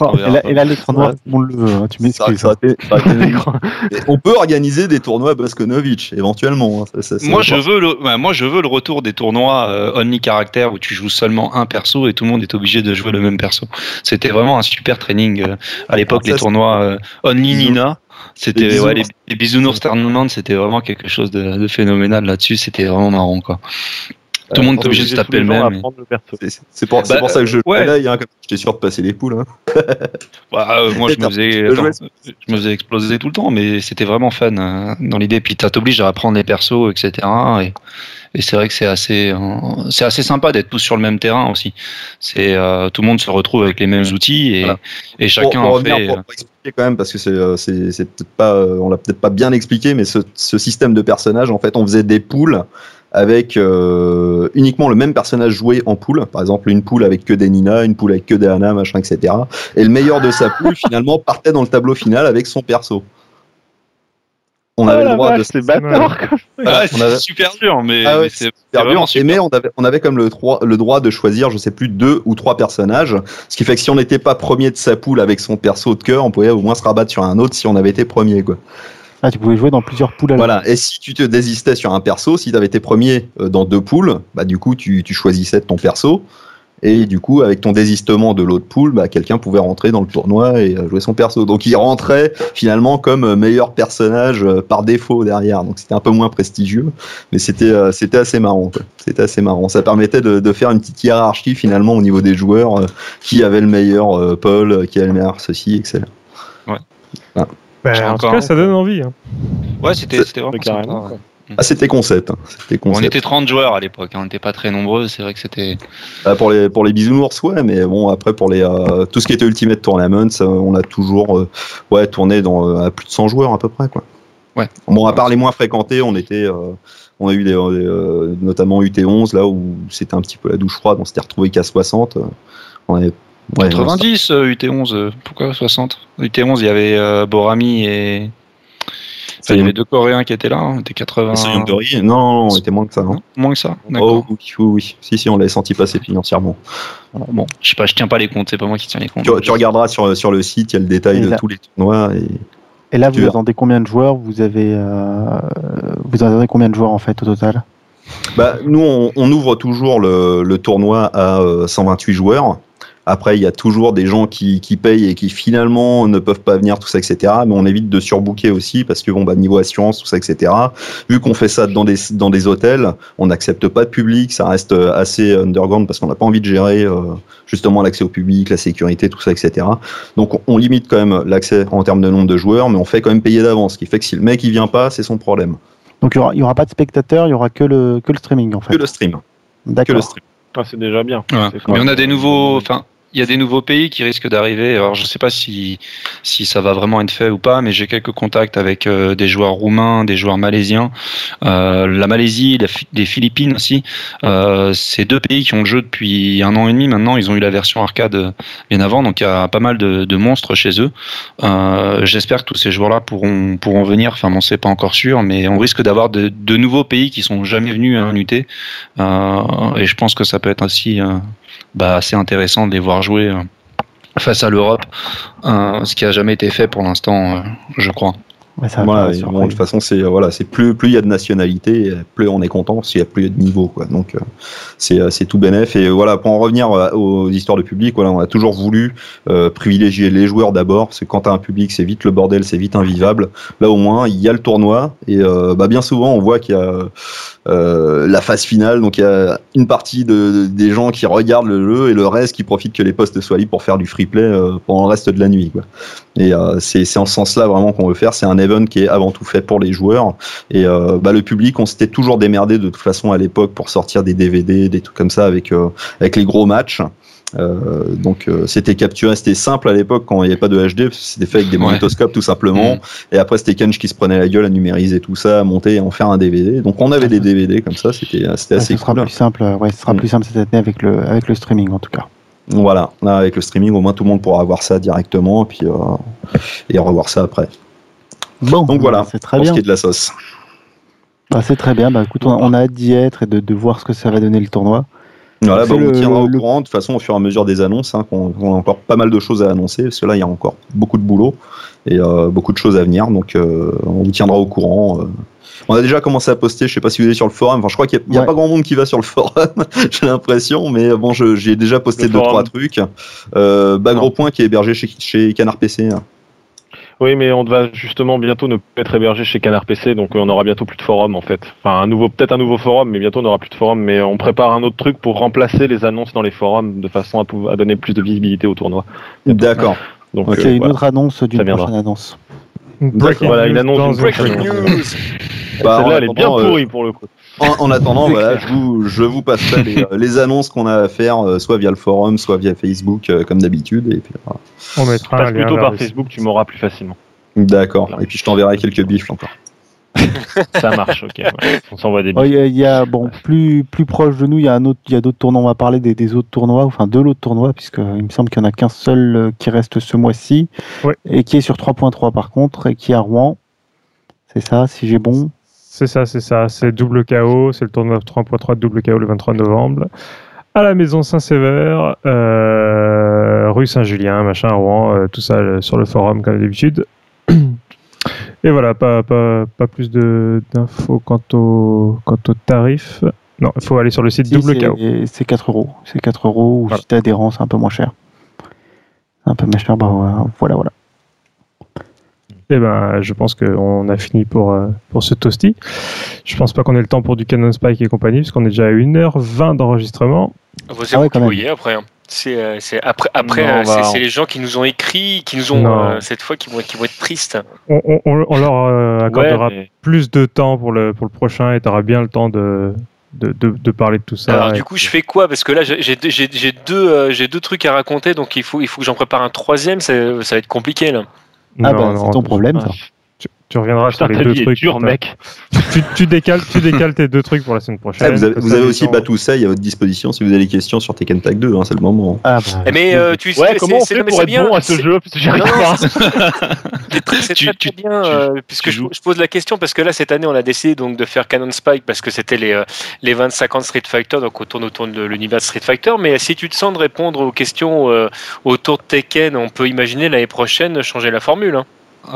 Oh, On verra et, là, pas. et là, l'écran noir, tout le hein, tu Et on peut organiser des tournois Boskonovitch, éventuellement. hein. Moi je, veux le, ouais, moi, je veux le retour des tournois euh, only caractère où tu joues seulement un perso et tout le monde est obligé de jouer le même perso. C'était vraiment un super training euh, à l'époque, les tournois euh, only C'était les ouais, les, bisounours. les bisounours tournament, c'était vraiment quelque chose de, de phénoménal là-dessus. C'était vraiment marrant quoi. Tout le monde est obligé de se taper le même. prendre le perso. C'est- C'est pour, c'est Bah, pour ça que je ouais. hein, comme j'étais sûr de passer les poules. Hein. Bah, euh, moi, je me, faisais, je attends, jouais- je me faisais exploser tout le temps, mais c'était vraiment fun euh, dans l'idée. Puis ça t'oblige à apprendre les persos, etc. Et, et c'est vrai que c'est assez, euh, c'est assez sympa d'être tous sur le même terrain aussi. C'est euh, tout le monde se retrouve avec les mêmes outils et, Voilà. et chacun pour, pour en revenir, fait. pour, pour expliquer quand même, parce que c'est, peut-être pas, on l'a peut-être pas bien expliqué, mais ce, ce système de personnages, en fait, on faisait des poules avec euh, uniquement le même personnage joué en poule. Par exemple, une poule avec que des Nina, une poule avec que des Anna, machin, etc. Et le meilleur de sa poule, finalement, partait dans le tableau final avec son perso. On Oh avait le droit vache, de c'est bâtard, quoi. Voilà, c'est avait- super dur, mais, Ah ouais, mais c'est super dur. Et super. mais on avait, on avait comme le, droit- le droit de choisir, je sais plus, deux ou trois personnages. Ce qui fait que si on n'était pas premier de sa poule avec son perso de cœur, on pouvait au moins se rabattre sur un autre si on avait été premier, quoi. Ah, tu pouvais jouer dans plusieurs poules à la Voilà. Et si tu te désistais sur un perso, si tu avais été premier euh, dans deux poules, bah, du coup, tu, tu choisissais ton perso. Et du coup, avec ton désistement de l'autre poule, bah, quelqu'un pouvait rentrer dans le tournoi et euh, jouer son perso. Donc, il rentrait finalement comme euh, meilleur personnage par défaut derrière. Donc, c'était un peu moins prestigieux, mais c'était c'était assez marrant. C'était assez marrant. Ça permettait de, de faire une petite hiérarchie finalement au niveau des joueurs, qui avait le meilleur Paul, qui avait le meilleur ceci, etc. Bah, en tout cas, ça donne envie. hein. Ouais, c'était c'était vraiment Carrément, sympa, quoi. ouais. Ah, c'était concept. hein. C'était On concept. était 30 joueurs à l'époque, hein, on n'était pas très nombreux, c'est vrai que c'était. Bah, pour les pour les bisounours ouais mais bon après pour les euh, tout ce qui était Ultimate Tournaments euh, on a toujours euh, ouais tourné dans euh, à plus de 100 joueurs à peu près quoi. Ouais. Bon à part les moins fréquentés on était euh, on a eu des, euh, notamment UT11 là où c'était un petit peu la douche froide on s'était retrouvé qu'à 60 euh, on avait ouais, 90 euh, UT11, euh, pourquoi 60 UT11, il y avait euh, Borami et. Enfin, il y avait deux Coréens qui étaient là, on était 80. Soyons de riz. non, non, on était moins que ça hein. Moins que ça D'accord. Oh, oui, oui, oui. Si, si, on l'avait senti passer financièrement. Bon, je sais pas, je tiens pas les comptes, c'est pas moi qui tiens les comptes. Tu, tu regarderas sur, sur le site, il y a le détail Et de là- tous les tournois. Et... Et là, Tu vous verras. attendez combien de joueurs Vous avez, euh, vous attendez combien de joueurs en fait au total? Bah, nous, on, on ouvre toujours le, le tournoi à euh, 128 joueurs. Après, il y a toujours des gens qui, qui payent et qui finalement ne peuvent pas venir, tout ça, etc. Mais on évite de surbooker aussi parce que bon, bah, niveau assurance, tout ça, etc. Vu qu'on fait ça dans des, dans des hôtels, on n'accepte pas de public, ça reste euh, assez underground parce qu'on n'a pas envie de gérer euh, justement l'accès au public, la sécurité, tout ça, etc. Donc, on, limite quand même l'accès en termes de nombre de joueurs, mais on fait quand même payer d'avance, ce qui fait que si le mec il vient pas, c'est son problème. Donc il y aura, pas de spectateurs, il y aura que le que le streaming en fait. Que le stream. Que D'accord. le stream. Ah, c'est déjà bien. Ouais. Mais on a des nouveaux. Enfin, il y a des nouveaux pays qui risquent d'arriver. Alors, je ne sais pas si, si ça va vraiment être fait ou pas, mais j'ai quelques contacts avec euh, des joueurs roumains, des joueurs malaisiens, euh, la Malaisie, les Philippines aussi. Euh, deux pays qui ont le jeu depuis un an et demi maintenant. Ils ont eu la version arcade euh, bien avant, donc il y a pas mal de, de monstres chez eux. Euh, J'espère que tous ces joueurs-là pourront, pourront venir. Enfin, bon, c'est pas encore sûr, mais on risque d'avoir de, de, nouveaux pays qui sont jamais venus à un UT. Et je pense que ça peut être aussi bah, assez intéressant de les voir jouer euh, face à l'Europe, euh, ce qui a jamais été fait pour l'instant, euh, je crois. Ouais, ça voilà, bon, de toute façon, c'est voilà, c'est plus plus il y a de nationalité, plus on est content qu'il y a plus de niveau, quoi. Donc c'est c'est tout bénéf. Et voilà, pour en revenir aux histoires de public, voilà, on a toujours voulu euh, privilégier les joueurs d'abord, parce que quand t'as un public, c'est vite le bordel, c'est vite invivable. Là, au moins, il y a le tournoi et euh, bah, bien souvent, on voit qu'il y a euh, la phase finale. Donc il y a une partie de, des gens qui regardent le jeu et le reste qui profite que les postes soient libres pour faire du free play euh, pendant le reste de la nuit. Quoi. Et euh, c'est en ce sens-là vraiment qu'on veut faire. C'est un event qui est avant tout fait pour les joueurs. Et euh, bah, le public, on s'était toujours démerdé de toute façon à l'époque pour sortir des DVD, des trucs comme ça avec, euh, avec les gros matchs. Euh, donc euh, c'était capturé, c'était simple à l'époque quand il n'y avait pas de HD, c'était fait avec des magnétoscopes tout simplement. Mmh. Et après c'était Kench qui se prenait la gueule à numériser tout ça, à monter et en faire un DVD. Donc on avait ah, des DVD comme ça, c'était assez ce sera cool. plus simple, ouais, ce sera mmh. plus simple cette année avec le avec le streaming en tout cas. Voilà, là, avec le streaming, au moins tout le monde pourra voir ça directement et puis euh, et revoir ça après. Bon, donc voilà, c'est très pour bien. ce qui est de la sauce. Bah, c'est très bien. Bah, écoute, on, on a hâte d'y être et de, de voir ce que ça va donner le tournoi. Voilà, bah, on le, tiendra au courant de toute façon au fur et à mesure des annonces, hein, qu'on on a encore pas mal de choses à annoncer, parce que là il y a encore beaucoup de boulot et euh, beaucoup de choses à venir, donc euh, on vous tiendra au courant. Euh. On a déjà commencé à poster, je sais pas si vous êtes sur le forum, enfin je crois qu'il n'y a, ouais. a, pas grand monde qui va sur le forum, j'ai l'impression, mais bon j'ai déjà posté le deux forum. trois trucs. Euh, bah, gros point qui est hébergé chez, chez Canard PC. Hein. Oui, mais on va justement bientôt ne pas être hébergé chez Canard PC, donc on aura bientôt plus de forum en fait. Enfin, un nouveau, peut-être un nouveau forum, mais bientôt on n'aura plus de forum. Mais on prépare un autre truc pour remplacer les annonces dans les forums de façon à, pouvoir, à donner plus de visibilité au tournoi. D'accord. Donc okay. euh, une voilà. autre annonce d'une prochaine annonce. Voilà, une annonce Breaking news. Bah, Celle-là, elle est bien pourrie pour le coup. En, en attendant, voilà, je vous, je vous passerai les, les annonces qu'on a à faire, euh, soit via le forum, soit via Facebook, euh, comme d'habitude. Et puis, voilà. On mettra Passe plutôt par Facebook, tu m'auras plus facilement. D'accord. Et puis je t'enverrai quelques bifles encore. ça marche, ok. Ouais. On s'envoie des. Il oh, y, y, a bon plus plus proche de nous, il y a un autre, il y a d'autres tournois. On va parler des, des, autres tournois, enfin de l'autre tournoi, puisque il me semble qu'il y en a qu'un seul euh, qui reste ce mois-ci ouais. et qui est sur 3.3 par contre et qui est à Rouen. C'est ça, si j'ai bon. C'est ça, c'est ça. C'est double KO. C'est le tournoi 3.3 de double KO le 23 novembre. À la maison Saint-Sévère, euh, rue Saint-Julien, machin, à Rouen, euh, tout ça euh, sur le forum comme d'habitude. Et voilà, pas, pas, pas plus d'infos quant au, quant au tarif. Non, il faut aller sur le site si, double KO. C'est 4 euros. C'est 4 euros, ou voilà. si t'es adhérent, c'est un peu moins cher. Un peu moins cher, bah voilà, voilà. Eh ben, je pense qu'on a fini pour, euh, pour ce toasty. Je pense pas qu'on ait le temps pour du Canon Spike et compagnie, parce qu'on est déjà à 1h20 d'enregistrement. Vous ah ouais, vous voyez après. Hein. C'est euh, après, après euh, c'est va... les gens qui nous ont écrit, qui nous ont euh, cette fois, qui vont, qui vont être tristes. On, on, on leur euh, accordera ouais, mais... plus de temps pour le, pour le prochain et tu auras bien le temps de, de, de, de, parler de tout ça. Alors, du coup, je fais quoi? Parce que là, j'ai deux, euh, j'ai deux trucs à raconter, donc il faut, il faut que j'en prépare un troisième, ça va être compliqué là. Ah, bah, c'est ton problème, ça. Tu, reviendras Putain, sur les deux trucs. dur, mec. Tu, tu, décales, tu décales tes deux trucs pour la semaine prochaine. Ah, vous avez, vous avez aussi à votre disposition si vous avez des questions sur Tekken Tag 2, hein, c'est le moment. Ah, bah, mais euh, tu ouais, comment on fait pour être bien, bon à ce jeu. C'est très, très bien, euh, puisque je, je, pose la question, parce que là, cette année, on a décidé donc, de faire Canon Spike, parce que c'était les, euh, les 25 ans de Street Fighter, donc on tourne autour de l'univers de Street Fighter. Mais si tu te sens de répondre aux questions euh, autour de Tekken, on peut imaginer l'année prochaine changer la formule. Hein.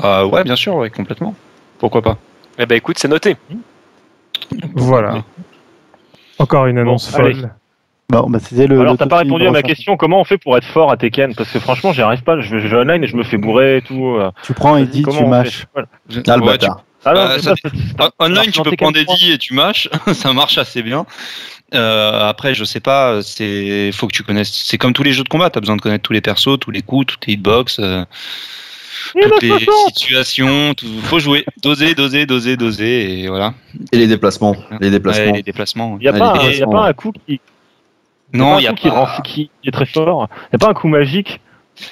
Euh, ouais, bien sûr, ouais, complètement. Pourquoi pas Eh ben écoute, c'est noté. Voilà. Encore une annonce bon, folle. Bon, bah c'était le. Alors, t'as pas répondu à ma question. Comment on fait pour être fort à Tekken? Parce que franchement, j'y arrive pas. Je vais online et je me fais bourrer et tout. Tu prends Eddie, tu mâches. Voilà. Ah, le bâtard. Ah, non, euh, ça, pas, online, tu peux prendre Eddie et tu mâches. ça marche assez bien. Euh, après, je sais pas. C'est, faut que tu connaisses. C'est comme tous les jeux de combat. T'as besoin de connaître tous les persos, tous les coups, toutes les hitbox. Euh toutes les situations, tout, faut jouer, doser, doser, doser, doser, et voilà. Et les déplacements, les déplacements. Ouais, les déplacements. Il n'y a, pas, un, y a pas un coup qui, Non, il y y a qui, pas. rend- qui est très fort. Il y a pas un coup magique.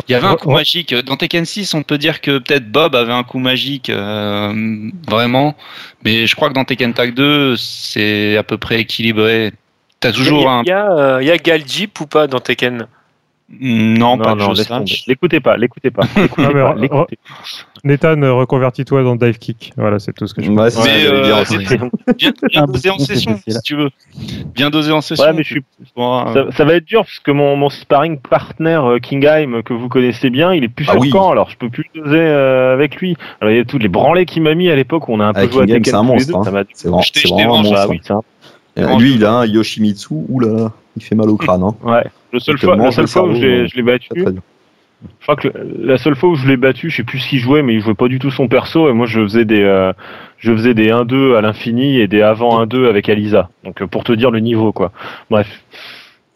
Il y avait un coup magique. Dans Tekken 6, on peut dire que peut-être Bob avait un coup magique, euh, vraiment. Mais je crois que dans Tekken Tag 2, c'est à peu près équilibré. T'as toujours il y a, un. il y a, euh, il y a Galjip ou pas dans Tekken? Non, pas laisse Slash. tomber. L'écoutez pas, l'écoutez pas. Non, pas. Nathan, euh, reconvertis-toi dans Dive Kick. Voilà, c'est tout ce que je Ouais, c'est ce que Mais, euh, Bien, dosé en session, si tu veux. Bien dosé en session. Ouais, mais je suis Bon, euh, Ça, ça va être dur parce que mon, mon sparring partner euh, Kingheim que vous connaissez bien, il est plus Ah sur oui. camp, alors je peux plus doser euh, avec lui. Alors il y a tous les branlés qu'il m'a mis à l'époque où on a un peu Ah, joué à Kingheim, Tekken c'est un monstre, deux, hein. ça m'a- C'est vraiment, un monstre. Ah Lui, il a un Yoshimitsu. Oula, il fait mal au crâne. Hein. Ouais. Le seul Il te fois, la seule le fois où je l'ai- battu, je crois que la seule fois où je l'ai battu, je sais plus ce qu'il jouait, mais il jouait pas du tout son perso et moi je faisais des euh, je faisais des 1-2 à l'infini et des avant 1-2 avec Alisa. Donc euh, pour te dire le niveau quoi. Bref.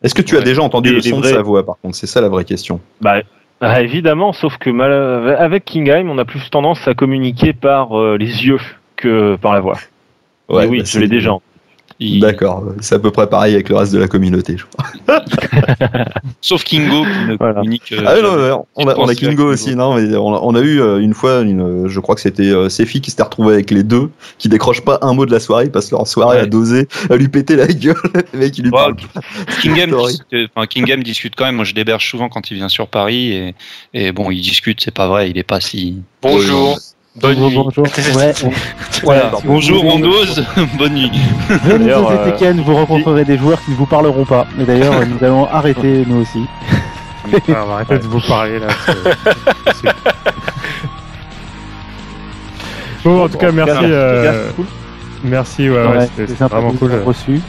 Est-ce que tu as Ouais. déjà entendu Des- le son de sa voix, par contre? C'est ça la vraie question. Bah, ah, évidemment, sauf que mal, avec Kingheim, on a plus tendance à communiquer par euh, les yeux que par la voix. Oui, bah, je c'est- l'ai déjà. Il- D'accord, c'est à peu près pareil avec le reste de la communauté. Je crois. Sauf Kingo qui ne Voilà. communique. euh, Ah, non, on, a, on Kingo Kingo. aussi, non mais on a, on a eu euh, une fois, une, je crois que c'était euh, Sefi qui s'était retrouvé avec les deux, qui décrochent pas un mot de la soirée parce que leur soirée Ouais. a dosé, à lui péter la gueule. Le mec, il lui Ouais, parle. Kingham, discute- enfin, Kingham discute quand même. Moi, je l'héberge souvent quand il vient sur Paris et, et bon, il discute. C'est pas vrai. Il est pas si. Bonjour, bonne Bonjour, nuit. bonjour. Ouais, on- Voilà. pardon. Bonjour. Bonne nuit. Venez euh, Tekken, vous rencontrerez des joueurs qui ne vous parleront pas. Et d'ailleurs, nous allons arrêter nous aussi. On va arrêter de vous parler là. Bon, en tout cas, merci. euh, Merci, ouais, ouais, Ouais, c'était- c'est c'était sympa vraiment de cool. vous avoir reçus.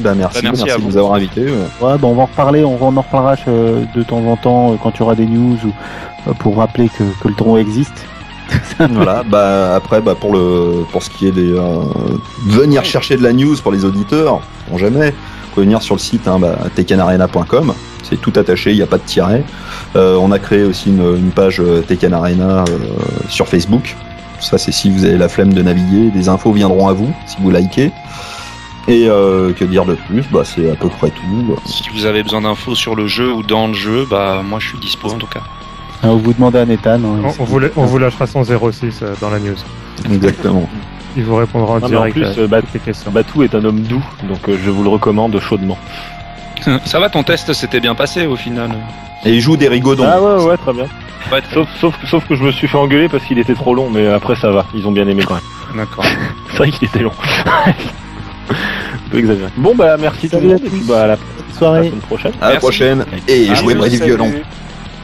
Bah, merci, Bah, merci merci, à de vous. nous avoir invités. ouais. Ouais, bon, on va en reparler, on, en reparlera euh, de temps en temps euh, quand il y aura des news ou pour rappeler que, que le tournoi existe. voilà, bah après, bah pour le pour ce qui est des euh, venir chercher de la news pour les auditeurs, on jamais. Vous pouvez venir sur le site hein, bah, c'est tout attaché, il n'y a pas de tiret. Euh, on a créé aussi une, une page euh, Tekken Arena euh, sur Facebook. Ça, c'est si vous avez la flemme de naviguer, des infos viendront à vous si vous likez. Et euh, que dire de plus? Bah c'est à peu près tout. Si vous avez besoin d'infos sur le jeu ou dans le jeu, bah moi je suis dispo en tout cas. Hein, vous demandez à Nathan. hein, On, on vous, la- on vous lâchera son 06 euh, dans la news. Exactement. Il vous répondra en Non, mais en direct plus, euh, questions. Batou est un homme doux, donc euh, je vous le recommande chaudement. Ça va, ton test s'était bien passé au final. Et il joue des rigodons. Ah ouais, ouais, très bien. Ouais, Sauf, sauf, sauf que je me suis fait engueuler parce qu'il était trop long, mais après ça va, ils ont bien aimé quand même. D'accord. C'est vrai qu'il était long. Un peu exagéré. Bon bah merci tout le à monde et puis bah à la, à la Soirée. semaine prochaine. À la Merci. prochaine. Et Salut, jouez moi du